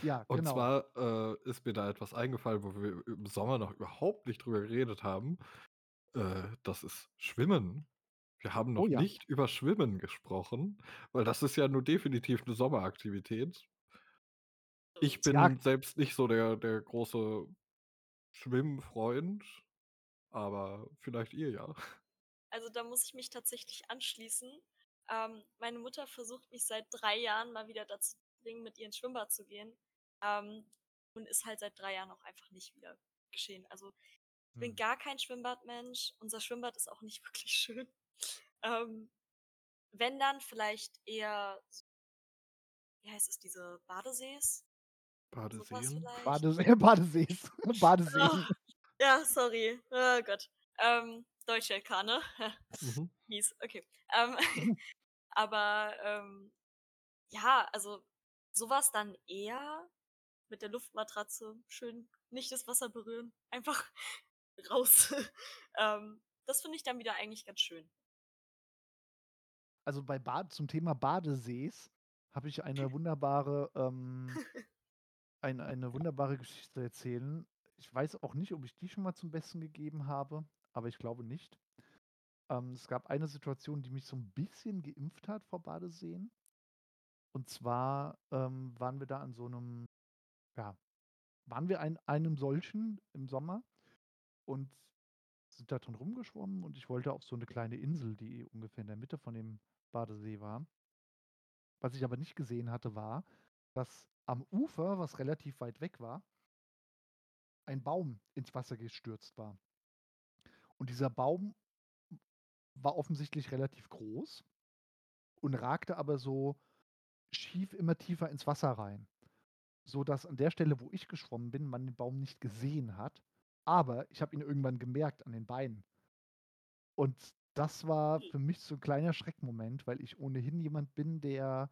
Ja, Und genau. zwar äh, ist mir da etwas eingefallen, wo wir im Sommer noch überhaupt nicht drüber geredet haben. Äh, das ist Schwimmen. Wir haben Oh noch ja. nicht über Schwimmen gesprochen, weil das ist ja nur definitiv eine Sommeraktivität. Ich Stimmt. Ja, bin selbst nicht so der, der große Schwimmfreund, aber vielleicht ihr ja. Also da muss ich mich tatsächlich anschließen. Ähm, meine Mutter versucht mich seit drei Jahren mal wieder dazu zu bringen, mit ihr ins Schwimmbad zu gehen. Ähm, und ist halt seit drei Jahren auch einfach nicht wieder geschehen. Also ich bin Hm. gar kein Schwimmbadmensch. Unser Schwimmbad ist auch nicht wirklich schön. Ähm, wenn dann vielleicht eher, wie heißt es, diese Badesees? Badeseen. Badesee, Badesees. Badeseen. Oh, ja, sorry. Oh Gott. Ähm, Deutsche LK, ne? Mhm. Mies, okay. Ähm, aber ähm, ja, also sowas dann eher mit der Luftmatratze schön nicht das Wasser berühren, einfach raus. ähm, das finde ich dann wieder eigentlich ganz schön. Also bei Bad, zum Thema Badesees habe ich eine wunderbare, ähm, ein, eine wunderbare Geschichte erzählen. Ich weiß auch nicht, ob ich die schon mal zum Besten gegeben habe, aber ich glaube nicht. Ähm, es gab eine Situation, die mich so ein bisschen geimpft hat vor Badeseen. Und zwar ähm, waren wir da an so einem, ja, waren wir an einem solchen im Sommer und sind da drin rumgeschwommen und ich wollte auf so eine kleine Insel, die ungefähr in der Mitte von dem Badesee war. Was ich aber nicht gesehen hatte, war, dass am Ufer, was relativ weit weg war, ein Baum ins Wasser gestürzt war. Und dieser Baum war offensichtlich relativ groß und ragte aber so schief immer tiefer ins Wasser rein. So dass an der Stelle, wo ich geschwommen bin, man den Baum nicht gesehen hat. Aber ich habe ihn irgendwann gemerkt an den Beinen. Und das war für mich so ein kleiner Schreckmoment, weil ich ohnehin jemand bin, der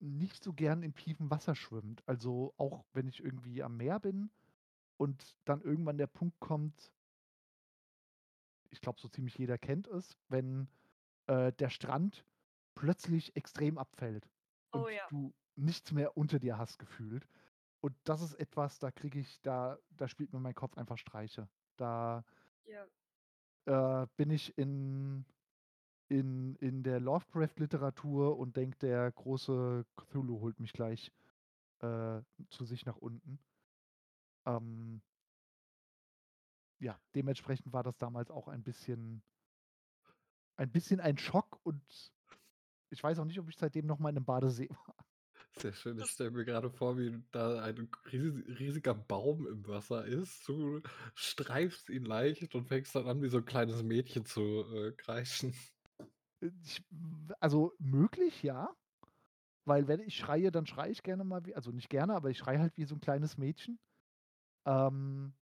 nicht so gern in tiefem Wasser schwimmt. Also auch wenn ich irgendwie am Meer bin und dann irgendwann der Punkt kommt, ich glaube, so ziemlich jeder kennt es, wenn äh, der Strand plötzlich extrem abfällt und Oh ja. du nichts mehr unter dir hast gefühlt. Und das ist etwas, da kriege ich, da, da spielt mir mein Kopf einfach Streiche. Da Ja. äh, bin ich in, in, in der Lovecraft-Literatur und denke, der große Cthulhu holt mich gleich äh, zu sich nach unten. Ähm, ja, dementsprechend war das damals auch ein bisschen, ein bisschen ein Schock und ich weiß auch nicht, ob ich seitdem noch mal in einem Badesee war. Sehr schön. Ich stelle mir gerade vor, wie da ein ries- riesiger Baum im Wasser ist. Du streifst ihn leicht und fängst dann an, wie so ein kleines Mädchen zu äh, kreischen. Ich, also möglich, ja. Weil wenn ich schreie, dann schreie ich gerne mal wie, also nicht gerne, aber ich schreie halt wie so ein kleines Mädchen. Ähm,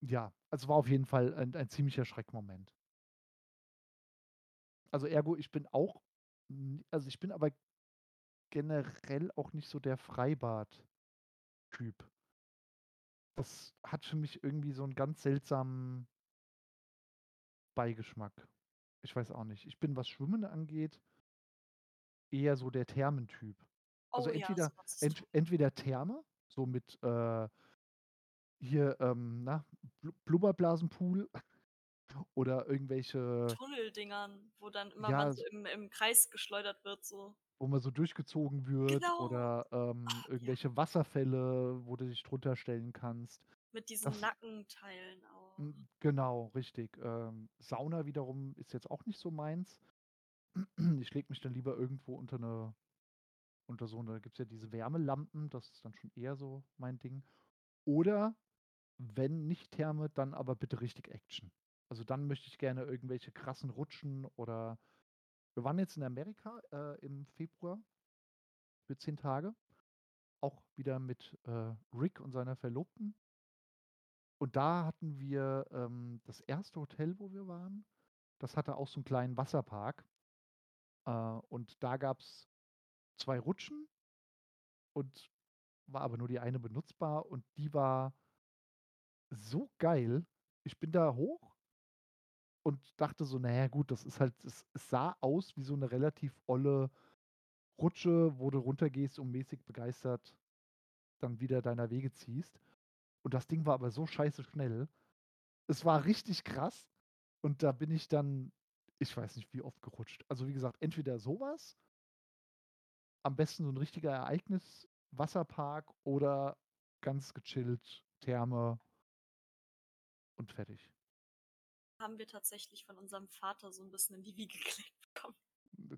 ja, also war auf jeden Fall ein, ein ziemlicher Schreckmoment. Also ergo, ich bin auch, also ich bin aber generell auch nicht so der Freibad-Typ. Das hat für mich irgendwie so einen ganz seltsamen, Beigeschmack. Ich weiß auch nicht. Ich bin, was Schwimmen angeht, eher so der Thermentyp. Also Oh ja, entweder ist ent entweder Therme, so mit, äh hier, ähm, na, Blu Blubberblasenpool oder irgendwelche Tunneldingern, wo dann immer Ja, man so im im Kreis geschleudert wird so. Wo man so durchgezogen wird Genau. oder, ähm, ja. irgendwelche Wasserfälle, wo du dich drunter stellen kannst. Mit diesen Das Nackenteilen auch. Genau, richtig. Ähm, Sauna wiederum ist jetzt auch nicht so meins. Ich lege mich dann lieber irgendwo unter 'ne unter so 'ne gibt's ja diese Wärmelampen, das ist dann schon eher so mein Ding. Oder wenn nicht Therme, dann aber bitte richtig Action. Also, dann möchte ich gerne irgendwelche krassen Rutschen oder wir waren jetzt in Amerika, äh, im Februar für 10 Tage, auch wieder mit, äh, Rick und seiner Verlobten. Und da hatten wir, ähm das erste Hotel, wo wir waren, das hatte auch so 'n kleinen Wasserpark. Äh, und da gab's 2 Rutschen und war aber nur die eine benutzbar und die war so geil. Ich bin da hoch und dachte so: „Na ja, gut, das ist halt“ es es sah aus wie so 'ne relativ olle Rutsche, wo du runtergehst und mäßig begeistert dann wieder deiner Wege ziehst. Und das Ding war aber so scheiße schnell. Es war richtig krass und da bin ich dann ich weiß nicht, wie oft gerutscht. Also, wie gesagt, entweder so was am besten so 'n richtiger Ereignis-Wasserpark oder ganz gechillt Therme und fertig. Haben wir tatsächlich von unserem Vater so 'n bisschen in die Wiege gelegt bekommen.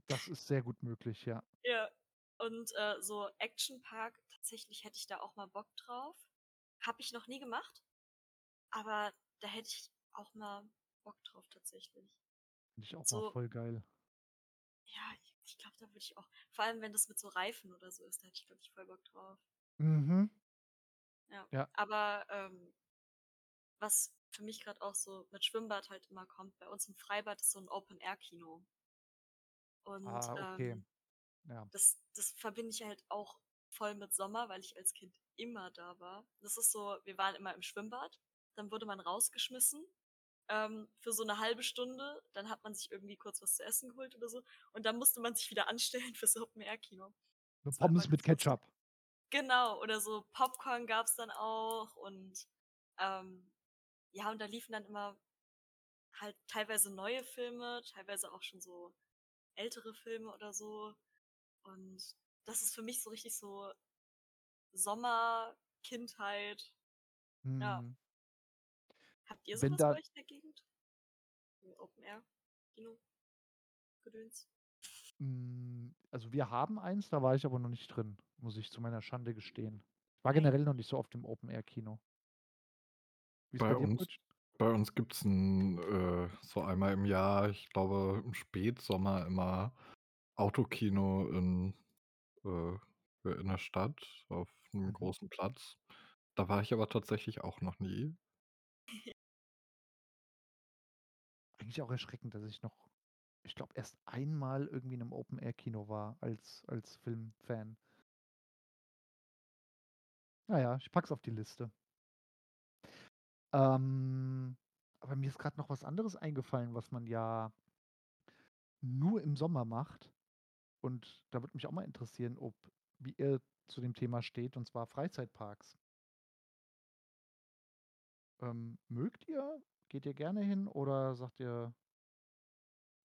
Das ist sehr gut möglich, ja. Ja. Und, äh, so Actionpark, tatsächlich hätte ich da auch mal Bock drauf. Habe ich noch nie gemacht, aber da hätte ich auch mal Bock drauf tatsächlich. Finde ich auch mal So voll geil. Ja, ich ich glaube, da würde ich auch vor allem, wenn das mit so Reifen oder so ist, da hätte ich, glaube ich, voll Bock drauf. Mhm. Ja. Ja. Aber, ähm was für mich grad auch so mit Schwimmbad halt immer kommt, bei uns im Freibad ist so 'n Open-Air-Kino. Und, Ah, okay. ähm, Ja. das das verbinde ich halt auch voll mit Sommer, weil ich als Kind immer da war. Das ist so, wir waren immer im Schwimmbad, dann wurde man rausgeschmissen, ähm, für so 'ne 1/2 Stunde. Dann hat man sich irgendwie kurz was zu essen geholt oder so und dann musste man sich wieder anstellen fürs Open-Air-Kino. 'Ne immer Pommes mit. Ketchup. Genau, oder so Popcorn gab's dann auch und, ähm ja, und da liefen dann immer halt teilweise neue Filme, teilweise auch schon so ältere Filme oder so. Und das ist für mich so richtig so Sommer, Kindheit. Ja. Mhm. Habt ihr so Wenn was bei euch in der Gegend? So Open-Air-Kino? Gedöns? Hm, also, wir haben eins, da war ich aber noch nicht drin, muss ich zu meiner Schande gestehen. Ich war generell noch nicht so oft im Open-Air-Kino. Wie bei Bei dir, uns bei uns gibt's 'n äh, so einmal im Jahr, ich glaube im Spätsommer immer Autokino in äh, in der Stadt auf 'nem Mhm. großen Platz. Da war ich aber tatsächlich auch noch nie. Eigentlich auch erschreckend, dass ich noch ich glaube, erst einmal irgendwie in 'nem Open-Air-Kino war als als Filmfan. Na ja, ich packe es auf die Liste. Ähm, aber mir ist grad noch was anderes eingefallen, was man ja nur im Sommer macht. Und da würde mich auch mal interessieren, ob wie ihr zu dem Thema steht, und zwar Freizeitparks. Ähm, mögt ihr? Geht ihr gerne hin oder sagt ihr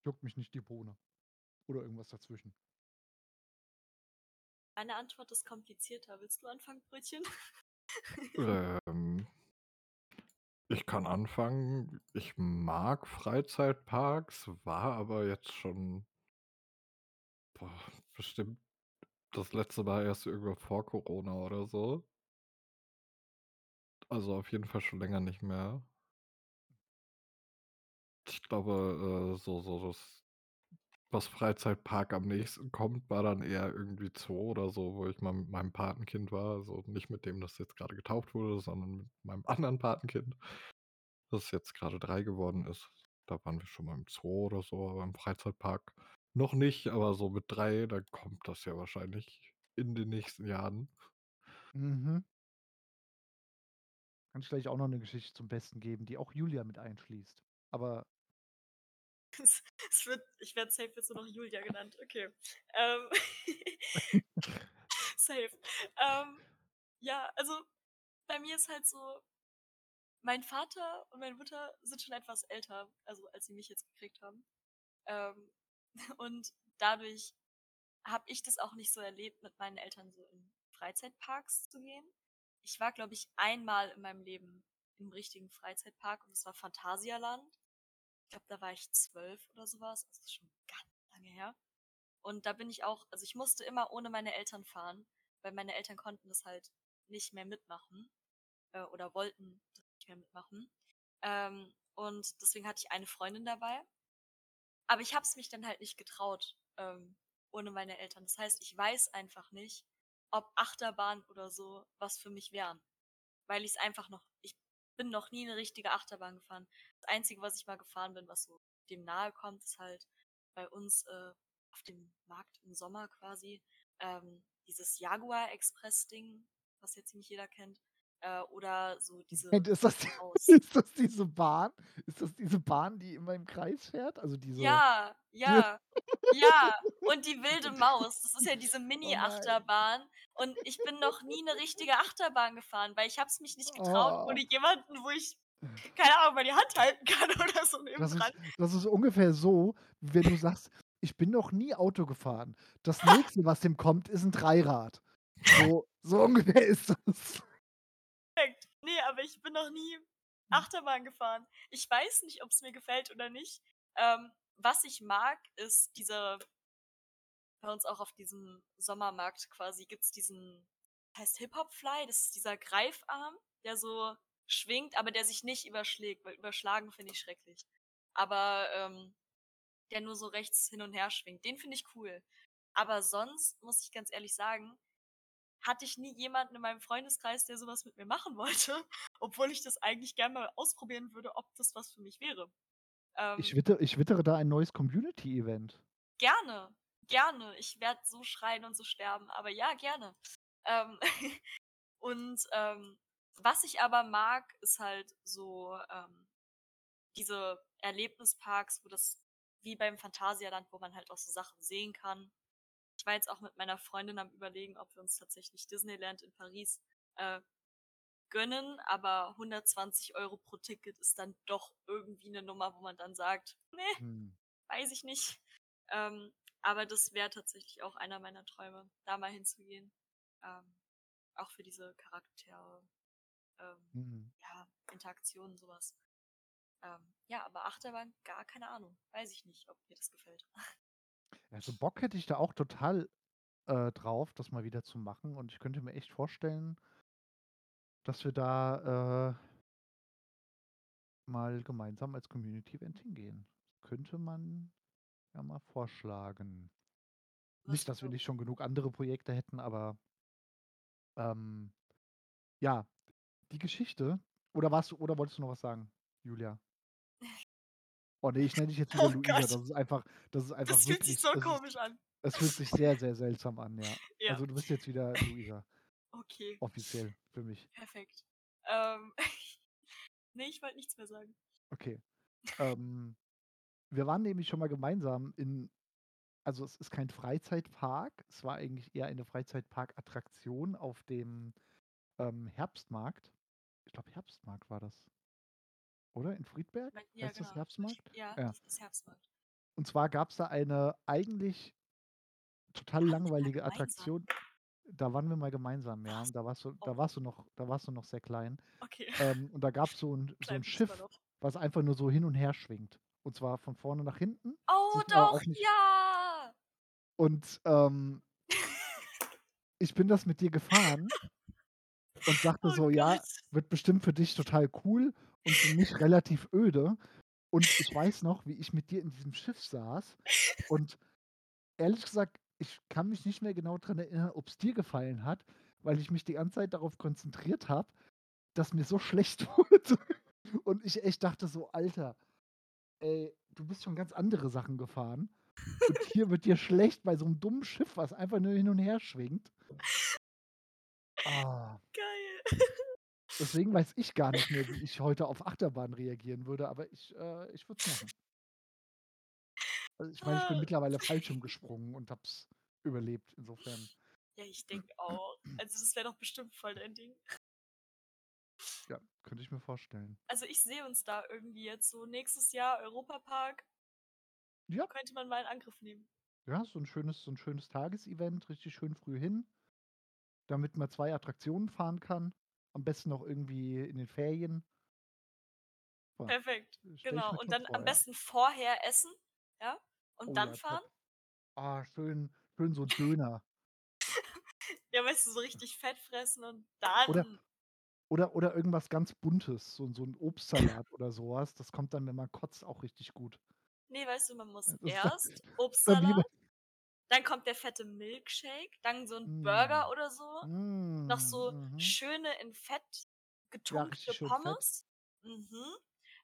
juckt mich nicht die Bohne oder irgendwas dazwischen? Meine Antwort ist komplizierter. Willst du anfangen, Brötchen? Ähm ich kann anfangen. Ich mag Freizeitparks, war aber jetzt schon boah, bestimmt das letzte Mal erst irgendwann vor Corona oder so. Also, auf jeden Fall schon länger nicht mehr. Ich glaube, äh, so so das was Freizeitpark am nächsten kommt, war dann eher irgendwie Zoo oder so, wo ich mal mit meinem Patenkind war. Also, nicht mit dem, das jetzt grade getauft wurde, sondern mit meinem anderen Patenkind, das jetzt grade 3 geworden ist. Da waren wir schon mal im Zoo oder so, aber im Freizeitpark noch nicht, aber so mit 3, da kommt das ja wahrscheinlich in den nächsten Jahren. Mhm. Kann ich gleich auch noch 'ne Geschichte zum Besten geben, die auch Julia mit einschließt. Aber Es, wird, ich werde safe jetzt nur noch Julia genannt. Okay. Ähm, safe. Ähm, ja, also bei mir ist halt so, mein Vater und meine Mutter sind schon etwas älter, also als sie mich jetzt gekriegt haben. Ähm, und dadurch habe ich das auch nicht so erlebt, mit meinen Eltern so in Freizeitparks zu gehen. Ich war, glaube ich, einmal in meinem Leben im richtigen Freizeitpark und es war Phantasialand. Ich glaube, da war ich zwölf oder sowas. Das ist schon ganz lange her. Und da bin ich auch, also ich musste immer ohne meine Eltern fahren, weil meine Eltern konnten das halt nicht mehr mitmachen äh, oder wollten das nicht mehr mitmachen. Ähm, und deswegen hatte ich eine Freundin dabei. Aber ich habe es mich dann halt nicht getraut ähm, ohne meine Eltern. Das heißt, ich weiß einfach nicht, ob Achterbahn oder so was für mich wären. Weil ich es einfach noch, ich bin noch nie eine richtige Achterbahn gefahren. Das Einzige, was ich mal gefahren bin, was so dem nahe kommt, ist halt bei uns äh, auf dem Markt im Sommer quasi ähm, dieses Jaguar Express Ding, was jetzt nicht jeder kennt. Äh, oder so diese. Ist das, ist das diese Bahn? Ist das diese Bahn, die immer im Kreis fährt? Also diese. Ja, ja, ja. Und die wilde Maus. Das ist ja diese Mini-Achterbahn. Oh und ich bin noch nie eine richtige Achterbahn gefahren, weil ich habe es mich nicht getraut, Oh. ohne jemanden, wo ich, keine Ahnung, mal die Hand halten kann oder so Das ist, das ist ungefähr so, wie wenn du sagst, ich bin noch nie Auto gefahren. Das nächste, was dem kommt, ist ein Dreirad. So, so ungefähr ist das. Perfekt. Nee, aber ich bin noch nie Achterbahn gefahren. Ich weiß nicht, ob es mir gefällt oder nicht. Ähm, was ich mag, ist diese, bei uns auch auf diesem Sommermarkt quasi gibt's diesen, heißt Hip-Hop-Fly, das ist dieser Greifarm, der so schwingt, aber der sich nicht überschlägt, weil überschlagen finde ich schrecklich. Aber ähm, der nur so rechts hin und her schwingt. Den finde ich cool. Aber sonst, muss ich ganz ehrlich sagen, hatte ich nie jemanden in meinem Freundeskreis, der sowas mit mir machen wollte, obwohl ich das eigentlich gerne mal ausprobieren würde, ob das was für mich wäre. Ähm, Ich, witter, ich wittere da ein neues Community-Event. gerne, gerne. Ich werde so schreien und so sterben, aber ja, gerne. Ähm, und ähm, was ich aber mag, ist halt so ähm, diese Erlebnisparks, wo das wie beim Phantasialand, wo man halt auch so Sachen sehen kann. Ich war jetzt auch mit meiner Freundin am überlegen, ob wir uns tatsächlich Disneyland in Paris äh, gönnen, aber 120 Euro pro Ticket ist dann doch irgendwie eine Nummer, wo man dann sagt, nee, Hm. weiß ich nicht. Ähm, aber das wäre tatsächlich auch einer meiner Träume, da mal hinzugehen. Ähm, auch für diese Charaktere, ähm, Hm. ja, Interaktionen, sowas. Ähm, ja, aber Achterbahn, gar keine Ahnung. Weiß ich nicht, ob mir das gefällt. Also Bock hätte ich da auch total äh, drauf, das mal wieder zu machen. Und ich könnte mir echt vorstellen, dass wir da äh, mal gemeinsam als Community-Event hingehen. Könnte man ja mal vorschlagen. Was Nicht, dass wir nicht schon genug andere Projekte hätten, aber ähm, ja, die Geschichte. Oder warst du, oder wolltest du noch was sagen, Julia? Oh nee, ich nenne dich jetzt wieder Oh Luisa. Das ist einfach, das ist einfach Das fühlt sich so es ist- komisch an. Es fühlt sich sehr, sehr seltsam an, ja. Ja, Also du bist jetzt wieder Luisa, okay, offiziell für mich. perfekt. Ähm, nee, ich wollte nichts mehr sagen. Okay. ähm, wir waren nämlich schon mal gemeinsam in, also es ist kein Freizeitpark, es war eigentlich eher eine Freizeitpark-Attraktion auf dem ähm, Herbstmarkt. Ich glaube, Herbstmarkt war das. Oder? In Friedberg? Ja, heißt das genau. Herbstmarkt? Ja, Ja. das ist Herbstmarkt. Und zwar gab es da eine eigentlich total langweilige gemeinsam? Da waren wir mal gemeinsam, ja. Was? Da warst du, da Oh. warst du noch, da warst du noch sehr klein. Okay. Ähm, und da gab es so ein, so ein Schiff, was einfach nur so hin und her schwingt. Und zwar von vorne nach hinten. Oh, doch, ja! Und ähm, ich bin das mit dir gefahren und dachte Oh so, ja, Gott. wird bestimmt für dich total cool und für mich relativ öde. Und ich weiß noch, wie ich mit dir in diesem Schiff saß. Und ehrlich gesagt, ich kann mich nicht mehr genau daran erinnern, ob es dir gefallen hat, weil ich mich die ganze Zeit darauf konzentriert habe, dass mir so schlecht wurde. Und ich echt dachte so, Alter, ey, du bist schon ganz andere Sachen gefahren. Und hier wird dir schlecht bei so einem dummen Schiff, was einfach nur hin und her schwingt. Ah, Geil. deswegen weiß ich gar nicht mehr, wie ich heute auf Achterbahn reagieren würde, aber ich, äh, ich würde es machen. Also, ich meine, ich bin Ah. mittlerweile Fallschirm gesprungen und habe es überlebt, insofern. Ja, ich denke auch. Also, das wäre doch bestimmt voll dein Ding. Ja, könnte ich mir vorstellen. Also, ich sehe uns da irgendwie jetzt so nächstes Jahr Europapark Ja. könnte man mal in Angriff nehmen. Ja, so 'n schönes so 'n schönes Tagesevent, richtig schön früh hin, damit man 2 Attraktionen fahren kann. Am besten noch irgendwie in den Ferien. Ja, Perfekt, genau. Und dann vor, am ja. besten vorher essen, ja, und Oh dann ja, fahren. top. Ah, schön schön so Döner. Ja, weißt du, so richtig Fett fressen und Oder dann oder oder irgendwas ganz Buntes, so so 'n Obstsalat oder so was. Das kommt dann, wenn man kotzt, auch richtig gut. Ne, weißt du, man muss Ja, erst Obstsalat, dann kommt der fette Milkshake, dann so 'n Mm. Burger oder so, noch Mm, so mhm. schöne in Fett Ja, getunkte richtig schön fett. Pommes. Mhm.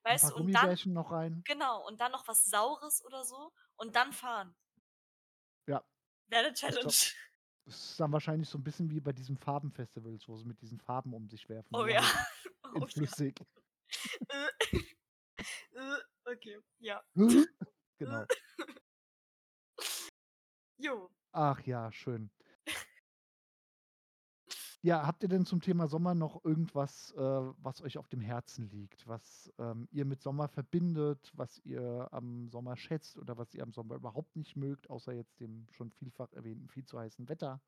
Weißt du, und dann noch rein. genau, und dann noch was Saures oder so und dann fahren. Ja. Wäre 'ne glaube, Challenge. das ist dann wahrscheinlich so 'n bisschen wie bei diesen Farbenfestivals, wo sie mit diesen Farben um sich werfen, Oh nur ja. halt in Oh ja. flüssig. Äh. Äh, okay, ja. Genau. Jo. Ach ja, schön. Ja, habt ihr denn zum Thema Sommer noch irgendwas, äh, was euch auf dem Herzen liegt, was, ähm, ihr mit Sommer verbindet, was ihr am Sommer schätzt oder was ihr am Sommer überhaupt nicht mögt, außer jetzt dem schon vielfach erwähnten viel zu heißen Wetter?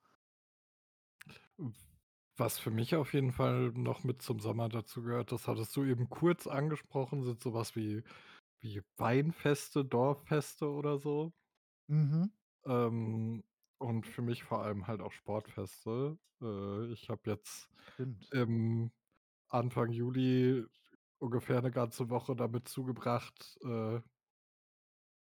Was für mich auf jeden Fall noch mit zum Sommer dazugehört, das hattest du eben kurz angesprochen, sind so was wie wie Weinfeste, Dorffeste oder so. Mhm. Ähm, und für mich vor allem halt auch Sportfeste. Äh, ich habe jetzt Stimmt. im Anfang Juli ungefähr 'ne ganze Woche damit zugebracht, äh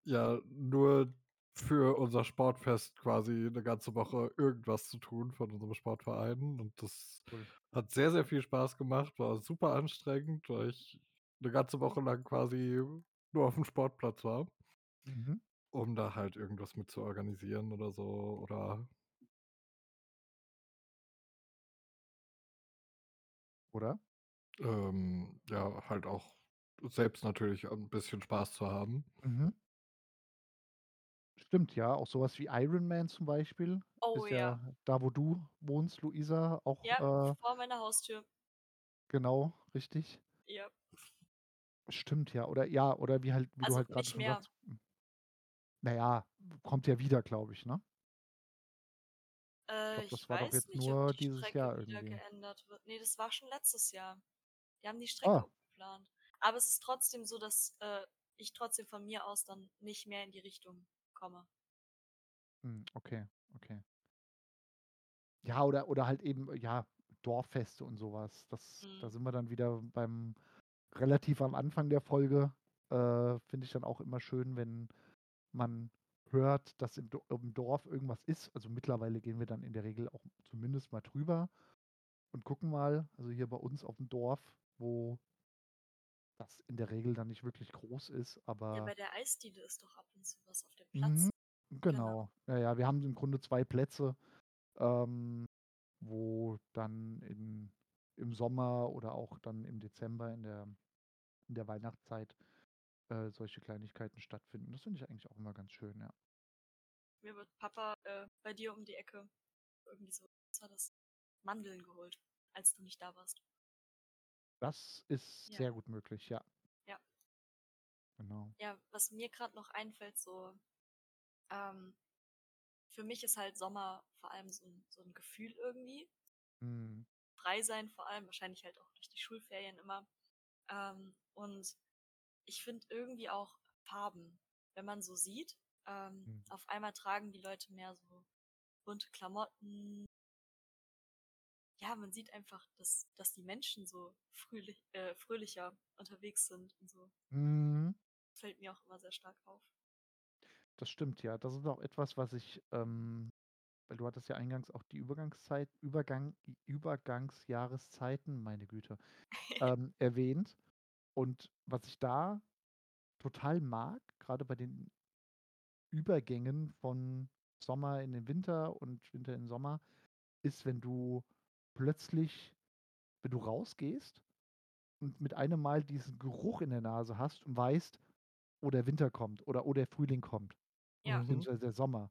ja, nur für unser Sportfest quasi 'ne ganze Woche irgendwas zu tun von unserem Sportverein. Und das Cool. hat sehr, sehr viel Spaß gemacht, war super anstrengend, weil ich 'ne ganze Woche lang quasi nur aufm Sportplatz war. Mhm. Um da halt irgendwas mit zu organisieren oder so oder Oder? ähm, ja, halt auch selbst natürlich 'n bisschen Spaß zu haben. Mhm. Stimmt, ja, auch so was wie Ironman zum Beispiel Oh ist ja. ja da, wo du wohnst, Luisa, Ja, auch, äh vor meiner Haustür. Genau, richtig. Ja. Stimmt, ja. Oder ja, oder wie halt wie du Also, halt grade nicht schon mehr. sagst hm na ja, kommt ja wieder, glaube ich, ne? Ich Äh, ich das war doch jetzt nicht, ob nur die dieses Strecke Jahr irgendwie. geändert wird. Ne, das war schon letztes Jahr. Die haben die Strecke Ah. umgeplant. Aber es ist trotzdem so, dass, äh, ich trotzdem von mir aus dann nicht mehr in die Richtung komme. Hm, okay, okay. Ja, oder oder halt eben, ja, Dorffeste und so was. Das da Mhm. sind wir dann wieder beim relativ am Anfang der Folge. Äh, finde ich dann auch immer schön, wenn man hört, dass im Do im Dorf irgendwas ist. Also, mittlerweile gehen wir dann in der Regel auch zumindest mal drüber und gucken mal. Also, hier bei uns aufm Dorf, wo das in der Regel dann nicht wirklich groß ist, Ja, aber bei der Eisdiele ist doch ab und zu was auf dem Platz. Mhm, Genau. genau. Ja, ja, wir haben im Grunde 2 Plätze, ähm, wo dann in im Sommer oder auch dann im Dezember in der in der Weihnachtszeit, äh, solche Kleinigkeiten stattfinden. Das finde ich eigentlich auch immer ganz schön, ja. Mir wird Papa, äh, bei dir um die Ecke irgendwie so, was war das? Mandeln geholt, als du nicht da warst. Das ist Ja. sehr gut möglich, ja. Ja. Genau. Ja, was mir grad noch einfällt, so, ähm, für mich ist halt Sommer vor allem so 'n so 'n Gefühl irgendwie. Mhm. Frei sein vor allem, wahrscheinlich halt auch durch die Schulferien immer. Ähm, und ich finde irgendwie auch Farben, wenn man so sieht, ähm, Mhm. auf einmal tragen die Leute mehr so bunte Klamotten. Ja, man sieht einfach, dass dass die Menschen so fröhlich äh, fröhlicher unterwegs sind und so. Mhm. Fällt mir auch immer sehr stark auf. Das stimmt, ja. Das ist auch etwas, was ich, ähm weil du hattest ja eingangs auch die Übergangszeit Übergang Übergangsjahreszeiten, meine Güte, ähm, erwähnt. Und was ich da total mag, grade bei den Übergängen von Sommer in den Winter und Winter in Sommer, ist, wenn du plötzlich wenn du rausgehst und mit einem Mal diesen Geruch in der Nase hast und weißt: „Oh, der Winter kommt“ oder „Oh, der Frühling kommt.“ Ja. Beziehungsweise der Sommer.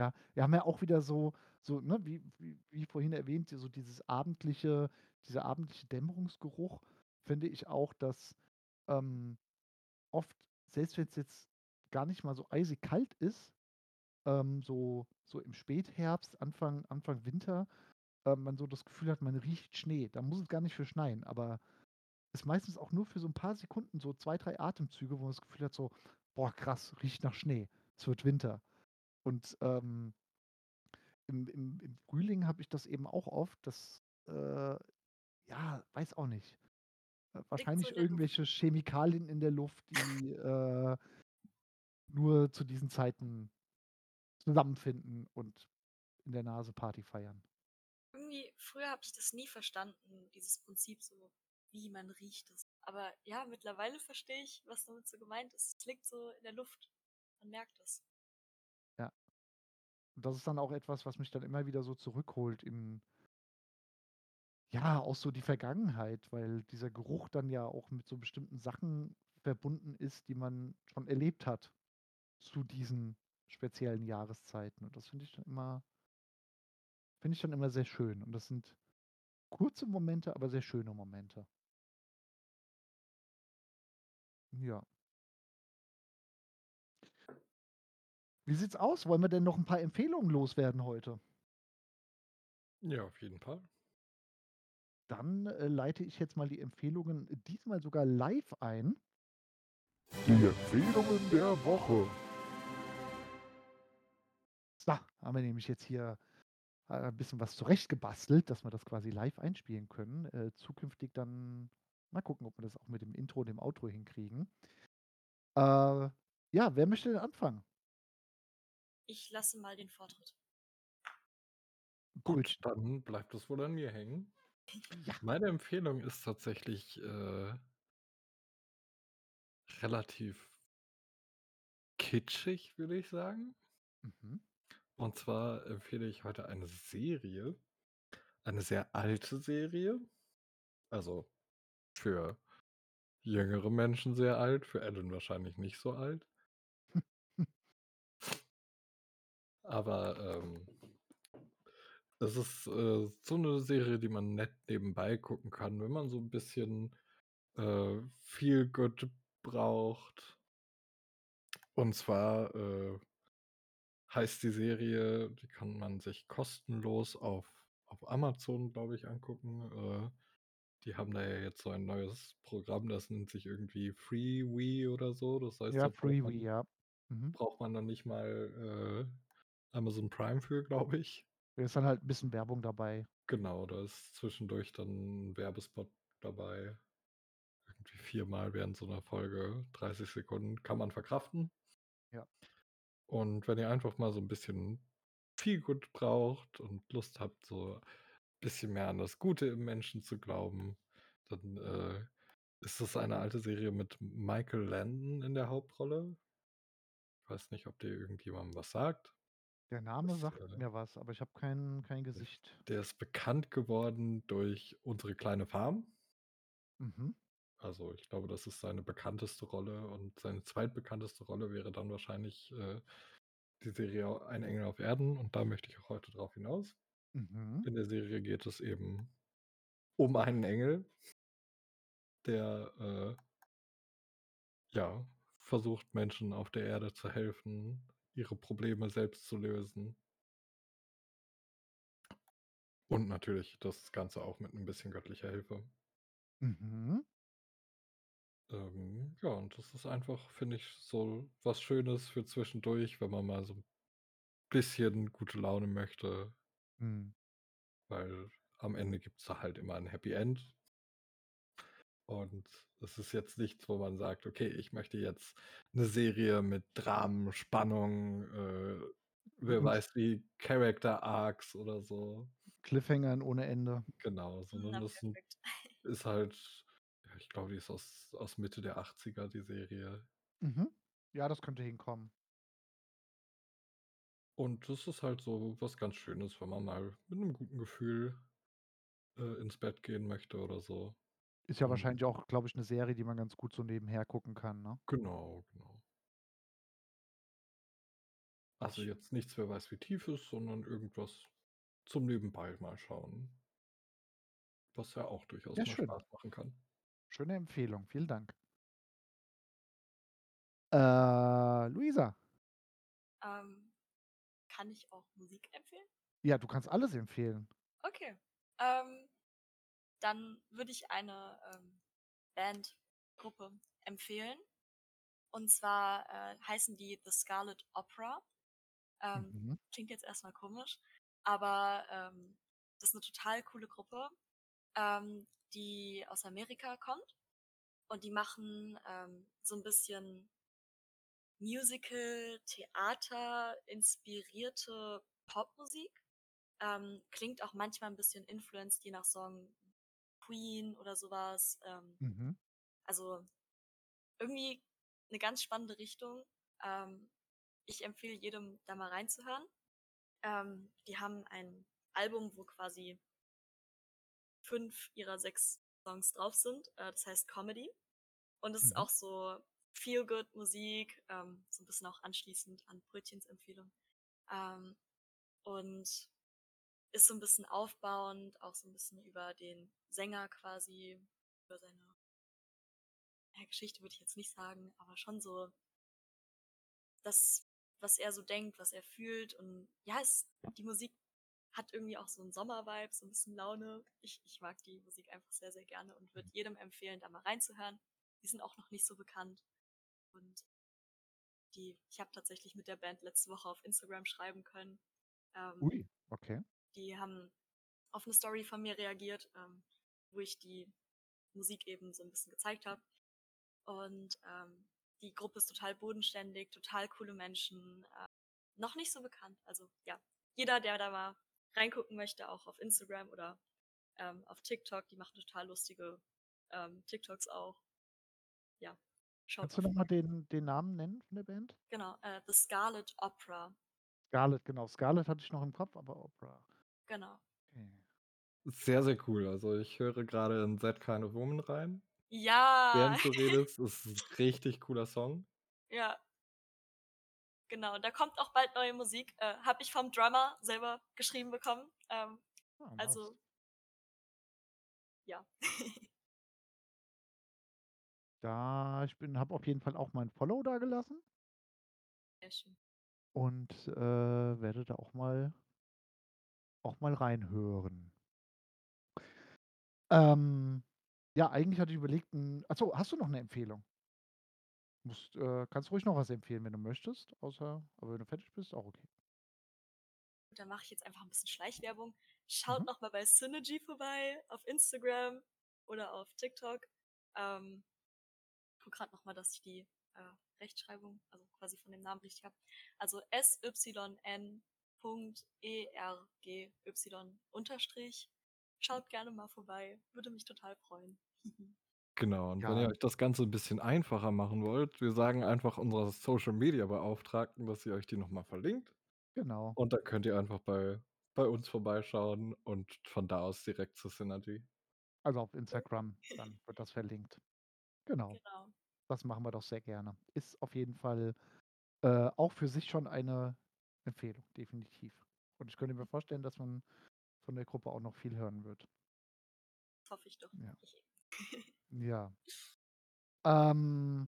Ja, wir haben ja auch wieder so so, ne, wie wie wie vorhin erwähnt, so dieses abendliche dieser abendliche Dämmerungsgeruch, finde ich auch, dass, ähm, oft, selbst wenn's jetzt gar nicht mal so eisig kalt ist, ähm, so so im Spätherbst, Anfang Anfang Winter, ähm, man so das Gefühl hat, man riecht Schnee. Da muss es gar nicht für schneien, aber ist meistens auch nur für so 'n paar Sekunden, so 2, 3 Atemzüge, wo man das Gefühl hat so: „Boah, krass, riecht nach Schnee. Es wird Winter.“ Und, ähm im im im Frühling habe ich das eben auch oft, dass, äh ja, weiß auch nicht. Äh, wahrscheinlich Luft. irgendwelche Chemikalien in der Luft, die, äh, nur zu diesen Zeiten zusammenfinden und in der Nase Party feiern. Irgendwie früher habe ich das nie verstanden, dieses Prinzip so, wie man riecht es. Aber ja, mittlerweile verstehe ich, was damit so gemeint ist. Es liegt so in der Luft. Man merkt es. Ja. Und das ist dann auch etwas, was mich dann immer wieder so zurückholt in ja, auch so die Vergangenheit, weil dieser Geruch dann ja auch mit so bestimmten Sachen verbunden ist, die man schon erlebt hat zu diesen speziellen Jahreszeiten. Und das finde ich dann immer finde ich dann immer sehr schön. Und das sind kurze Momente, aber sehr schöne Momente. Ja. Wie sieht's aus? Wollen wir denn noch 'n paar Empfehlungen loswerden heute? Ja, auf jeden Fall. Dann, äh, leite ich jetzt mal die Empfehlungen diesmal sogar live ein. Die Empfehlungen der Woche. So, haben wir nämlich jetzt hier, äh, 'n bisschen was zurechtgebastelt, dass wir das quasi live einspielen können. Äh, zukünftig dann mal gucken, ob wir das auch mit dem Intro und dem Outro hinkriegen. Äh, ja, wer möchte denn anfangen? Ich lasse mal den Vortritt. Gut, Gut. dann bleibt es wohl an mir hängen. Ja. Meine Empfehlung ist tatsächlich, äh relativ kitschig, würde ich sagen. Mhm. Und zwar empfehle ich heute eine Serie, eine sehr alte Serie. Also, für jüngere Menschen sehr alt, für Alan wahrscheinlich nicht so alt. Aber, ähm es ist, äh, so 'ne Serie, die man nett nebenbei gucken kann, wenn man so 'n bisschen, äh, Feel-Good braucht. Und zwar, äh heißt die Serie die kann man sich kostenlos auf auf Amazon, glaube ich, angucken. Äh, die haben da ja jetzt so ein neues Programm, das nennt sich irgendwie Freevee oder so. Das heißt, Ja, man ja. Mhm. braucht man dann nicht mal, äh, Amazon Prime für, glaube ich. Da ist dann halt 'n bisschen Werbung dabei. Genau, da ist zwischendurch dann 'n Werbespot dabei. Irgendwie viermal während so 'ner Folge, 30 Sekunden, kann man verkraften. Ja. Und wenn ihr einfach mal so 'n bisschen Feel-Good braucht und Lust habt, so bisschen mehr an das Gute im Menschen zu glauben, dann, äh, ist das eine alte Serie mit Michael Landon in der Hauptrolle. Ich weiß nicht, ob der irgendjemandem was sagt. Der Name Das, sagt äh mir was, aber ich habe kein kein Gesicht. der ist bekannt geworden durch „Unsere kleine Farm“. Mhm. Also, ich glaube, das ist seine bekannteste Rolle und seine zweitbekannteste Rolle wäre dann wahrscheinlich, äh, die Serie „Ein Engel auf Erden“ und da möchte ich auch heute drauf hinaus. Mhm. In der Serie geht es eben um einen Engel der, äh ja, versucht, Menschen auf der Erde zu helfen, ihre Probleme selbst zu lösen. Und natürlich das Ganze auch mit 'n bisschen göttlicher Hilfe. Mhm. Ähm, ja, und das ist einfach, finde ich, so was Schönes für zwischendurch, wenn man mal so 'n bisschen gute Laune möchte. Mhm. Weil am Ende gibt's da halt immer 'n Happy End. Und es ist jetzt nichts, wo man sagt: „Okay, ich möchte jetzt 'ne Serie mit Dramen, Spannung, äh, wer weiß wie, Character Arcs oder so.“ Cliffhangern ohne Ende. Genau, sondern Na, das perfekt. ist halt ich glaube, die ist aus aus Mitte der 80er, die Serie. Mhm. Ja, das könnte hinkommen. Und das ist halt so was ganz Schönes, wenn man mal mit 'nem guten Gefühl, äh, ins Bett gehen möchte oder so. Ist ja Und wahrscheinlich auch, glaube ich, 'ne Serie, die man ganz gut so nebenher gucken kann, ne? Genau, genau. Also Ich jetzt nichts, wer weiß wie tief ist, sondern irgendwas zum Nebenbei mal schauen. Was ja auch durchaus Ja, mal schön. Spaß machen kann. Schöne Empfehlung. Vielen Dank. Äh, Luisa. Ähm, kann ich auch Musik empfehlen? Ja, du kannst alles empfehlen. Okay. Ähm, dann würde ich eine ähm, Bandgruppe empfehlen. Und zwar äh, heißen die The Scarlet Opera. Ähm, Mhm. Klingt jetzt erstmal komisch, aber ähm, das ist eine total coole Gruppe, ähm, die aus Amerika kommt. Und die machen ähm, so ein bisschen Musical, Theater, inspirierte Popmusik. Ähm, klingt auch manchmal ein bisschen influenced, je nach Song Queen oder sowas. Ähm, Mhm. also irgendwie eine ganz spannende Richtung. Ähm, ich empfehle jedem, da mal reinzuhören. Ähm, die haben ein Album, wo quasi fünf ihrer sechs Songs drauf sind. Äh, das heißt Comedy. Und es ist Mhm. auch so Feel-Good-Musik, ähm, so ein bisschen auch anschließend an Brötchens Empfehlung. Ähm, und ist so ein bisschen aufbauend, auch so ein bisschen über den Sänger quasi, über seine ja, Geschichte würde ich jetzt nicht sagen, aber schon so das, was er so denkt, was er fühlt. Und ja, es, die Musik hat irgendwie auch so einen Sommervibe, so ein bisschen Laune. Ich, ich mag die Musik einfach sehr, sehr gerne und würde jedem empfehlen, da mal reinzuhören. Die sind auch noch nicht so bekannt. Und die, ich habe tatsächlich mit der Band letzte Woche auf Instagram schreiben können. Ähm, Ui, okay. Die haben auf eine Story von mir reagiert, ähm, wo ich die Musik eben so ein bisschen gezeigt habe. Und ähm, die Gruppe ist total bodenständig, total coole Menschen, äh, noch nicht so bekannt. Also ja, jeder, der da mal reingucken möchte, auch auf Instagram oder ähm, auf TikTok, die machen total lustige ähm, TikToks auch. Ja, schaut Kannst du nochmal den, den Namen nennen von der Band? Genau, äh, The Scarlet Opera. Scarlett, genau. Scarlett hatte ich noch im Kopf, aber Opera. Genau. Okay. Sehr, sehr cool. Also ich höre gerade in That Kind of Woman rein. Ja, Während du redest, ist ein richtig cooler Song. ja. Genau, da kommt auch bald neue Musik. Äh, Habe ich vom Drummer selber geschrieben bekommen. Ähm, nice. also, ja. Da, ich bin, habe auf jeden Fall auch mein Follow da gelassen Sehr schön. und äh, werde da auch mal auch mal reinhören. Ähm, ja, eigentlich hatte ich überlegt, ein, achso, hast du noch eine Empfehlung? Musst, äh, kannst ruhig noch was empfehlen, wenn du möchtest, außer, aber wenn du fertig bist, auch okay. Da mache ich jetzt einfach ein bisschen Schleichwerbung. Schaut Mhm. noch mal bei Synergy vorbei auf Instagram oder auf TikTok. Ähm, guck gerade noch mal, dass ich die äh, Rechtschreibung, also quasi von dem Namen richtig habe. Also SYN.ERGY unterstrich. Schaut gerne mal vorbei. Würde mich total freuen. Genau, und wenn ihr Ja, euch das Ganze ein bisschen einfacher machen wollt, wir sagen einfach unserer Social-Media-Beauftragten, dass sie euch die noch mal verlinkt. genau. Und dann könnt ihr einfach bei bei uns vorbeischauen und von da aus direkt zu Synergy. Also auf Instagram, dann wird das verlinkt. Genau, genau. das machen wir doch sehr gerne. Ist auf jeden Fall äh, auch für sich schon eine Empfehlung, definitiv. Und ich könnte mir vorstellen, dass man von der Gruppe auch noch viel hören wird. Das hoffe ich doch. Ja. Ja. Ähm,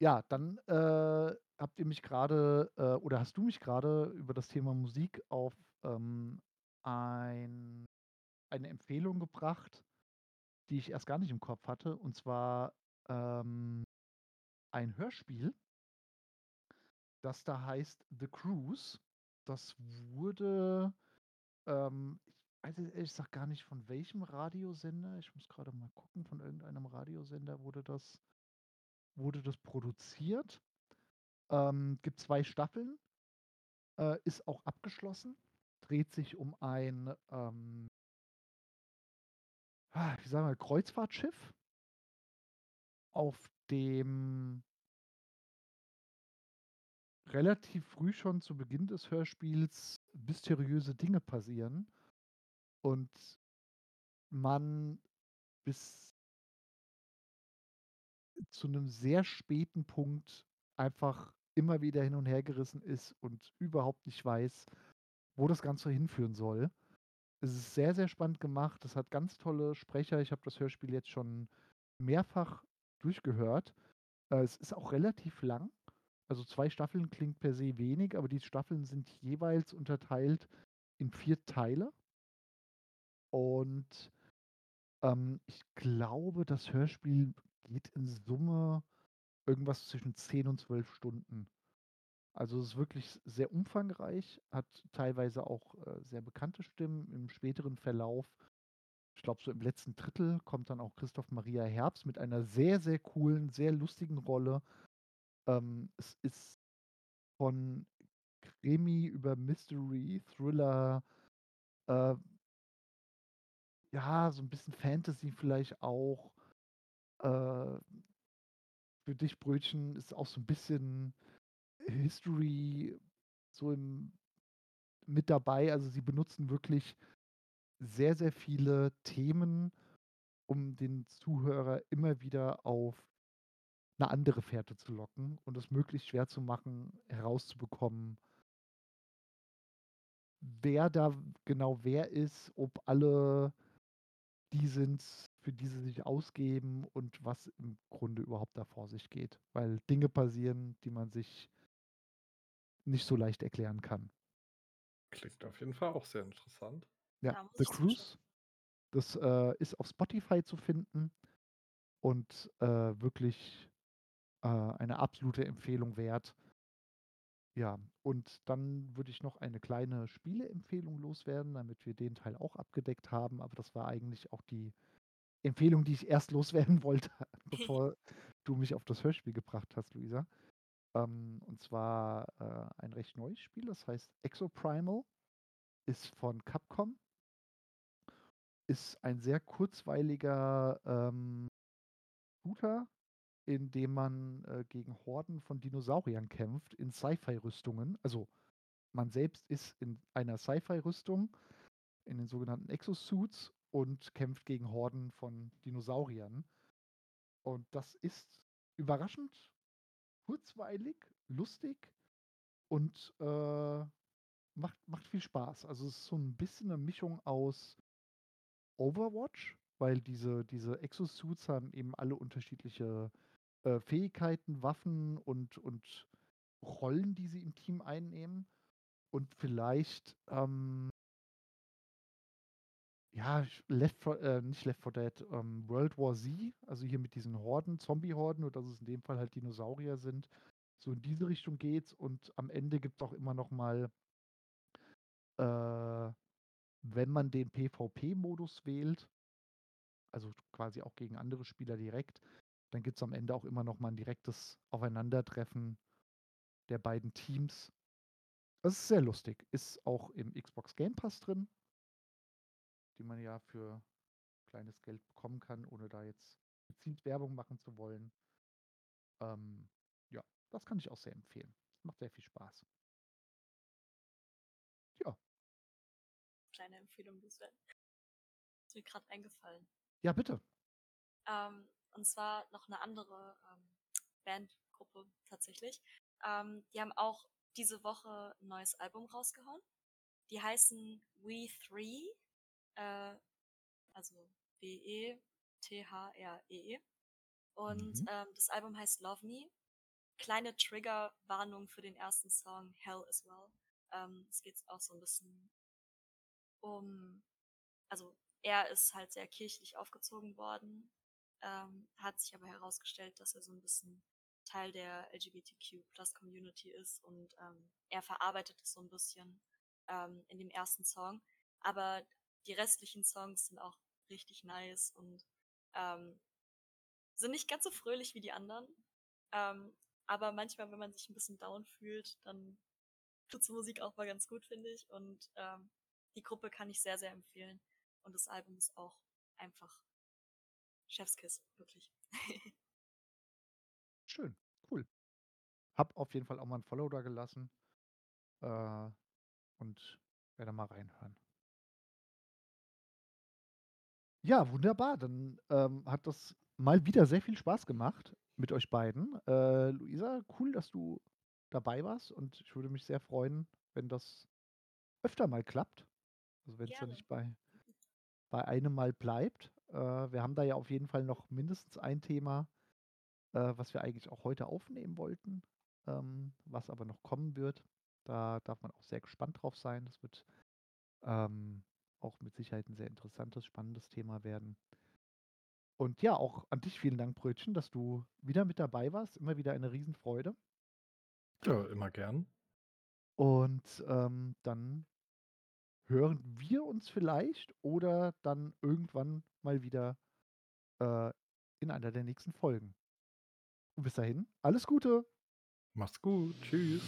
ja, dann äh, habt ihr mich gerade äh, oder hast du mich gerade über das Thema Musik auf ähm, ein, eine Empfehlung gebracht, die ich erst gar nicht im Kopf hatte, und zwar ähm, ein Hörspiel, das da heißt The Cruise. Das wurde, ähm, ich weiß jetzt ehrlich gesagt gar nicht von welchem Radiosender, ich muss gerade mal gucken, von irgendeinem Radiosender wurde das wurde das produziert. Ähm, gibt zwei Staffeln, äh, ist auch abgeschlossen, dreht sich um ein, ähm, ah, wie sagen wir, Kreuzfahrtschiff, auf dem relativ früh schon zu Beginn des Hörspiels mysteriöse Dinge passieren und man bis zu einem sehr späten Punkt einfach immer wieder hin und her gerissen ist und überhaupt nicht weiß, wo das Ganze hinführen soll. Es ist sehr, sehr spannend gemacht. Es hat ganz tolle Sprecher. Ich habe das Hörspiel jetzt schon mehrfach durchgehört. Äh, es ist auch relativ lang. Also zwei Staffeln klingt per se wenig, aber die Staffeln sind jeweils unterteilt in vier Teile. Und ähm, ich glaube, das Hörspiel geht in Summe irgendwas zwischen 10 und 12 Stunden. Also es ist wirklich sehr umfangreich, hat teilweise auch äh, sehr bekannte Stimmen. Im späteren Verlauf, ich glaube so im letzten Drittel, kommt dann auch Christoph Maria Herbst mit einer sehr, sehr coolen, sehr lustigen Rolle. Ähm, es ist von Krimi über Mystery, Thriller, äh, ja, so ein bisschen Fantasy vielleicht auch. Äh, für dich, Brötchen, ist auch so ein bisschen History so im, mit dabei. Also sie benutzen wirklich sehr, sehr viele Themen, um den Zuhörer immer wieder auf eine andere Fährte zu locken und es möglichst schwer zu machen, herauszubekommen, wer da genau wer ist, ob alle die sind, für die sie sich ausgeben und was im Grunde überhaupt da vor sich geht. Weil Dinge passieren, die man sich nicht so leicht erklären kann. Klingt auf jeden Fall auch sehr interessant. Ja, The. Cruise, das äh, ist auf Spotify zu finden und äh, wirklich äh, eine absolute Empfehlung wert. Ja, und dann würde ich noch eine kleine Spieleempfehlung loswerden, damit wir den Teil auch abgedeckt haben. Aber das war eigentlich auch die Empfehlung, die ich erst loswerden wollte, bevor du mich auf das Hörspiel gebracht hast, Luisa. Ähm, und zwar äh, ein recht neues Spiel, das heißt Exoprimal, ist von Capcom, ist ein sehr kurzweiliger ähm, Shooter, in dem man äh, gegen Horden von Dinosauriern kämpft in Sci-Fi-Rüstungen. Also man selbst ist in einer Sci-Fi-Rüstung, in den sogenannten Exosuits und kämpft gegen Horden von Dinosauriern. Und das ist überraschend kurzweilig, lustig und äh, macht, macht viel Spaß. Also es ist so ein bisschen eine Mischung aus Overwatch, weil diese, diese Exosuits haben eben alle unterschiedliche äh, Fähigkeiten, Waffen und, und Rollen, die sie im Team einnehmen. Und vielleicht, ähm, ja, Left 4, äh, nicht Left 4 Dead, ähm, World War Z, also hier mit diesen Horden, Zombie-Horden, nur dass es in dem Fall halt Dinosaurier sind. So in diese Richtung geht's und am Ende gibt es auch immer noch mal, äh, wenn man den PvP-Modus wählt, also quasi auch gegen andere Spieler direkt, dann gibt es am Ende auch immer noch mal ein direktes Aufeinandertreffen der beiden Teams. Das ist sehr lustig. Ist auch im Xbox Game Pass drin, die man ja für kleines Geld bekommen kann, ohne da jetzt gezielt Werbung machen zu wollen. Ähm, ja, das kann ich auch sehr empfehlen. Macht sehr viel Spaß. Ja, Kleine Empfehlung. Ist mir gerade eingefallen. ja, bitte. Ähm, und zwar noch eine andere ähm, Bandgruppe tatsächlich. Ähm, die haben auch diese Woche ein neues Album rausgehauen. Die heißen We Three, äh, also W-E-T-H-R-E-E. -E. Und Mhm. ähm, das Album heißt Love Me. Kleine Triggerwarnung für den ersten Song Hell as Well. Ähm, es geht auch so ein bisschen um, also er ist halt sehr kirchlich aufgezogen worden, ähm, hat sich aber herausgestellt, dass er so ein bisschen Teil der LGBTQ-Plus-Community ist und ähm, er verarbeitet es so ein bisschen ähm, in dem ersten Song. Aber die restlichen Songs sind auch richtig nice und ähm, sind nicht ganz so fröhlich wie die anderen. Ähm, aber manchmal, wenn man sich ein bisschen down fühlt, dann tut's Musik auch mal ganz gut, finde ich. Und ähm, die Gruppe kann ich sehr, sehr empfehlen. Und das Album ist auch einfach Chefskiss, wirklich. Schön, cool. Hab auf jeden Fall auch mal ein Follow da gelassen. Äh, und werde mal reinhören. Ja, wunderbar. Dann ähm, hat das mal wieder sehr viel Spaß gemacht mit euch beiden. Äh, Luisa, cool, dass du dabei warst und ich würde mich sehr freuen, wenn das öfter mal klappt. Also wenn es ja nicht bei, bei einem Mal bleibt. Äh, wir haben da ja auf jeden Fall noch mindestens ein Thema, äh, was wir eigentlich auch heute aufnehmen wollten, ähm, was aber noch kommen wird. Da darf man auch sehr gespannt drauf sein. Das wird ähm, auch mit Sicherheit ein sehr interessantes, spannendes Thema werden. Und ja, auch an dich vielen Dank, Brötchen, dass du wieder mit dabei warst. Immer wieder eine Riesenfreude. Ja, immer gern. Und ähm, dann hören wir uns vielleicht oder dann irgendwann mal wieder äh, in einer der nächsten Folgen. Und bis dahin, alles Gute. Mach's gut. Tschüss.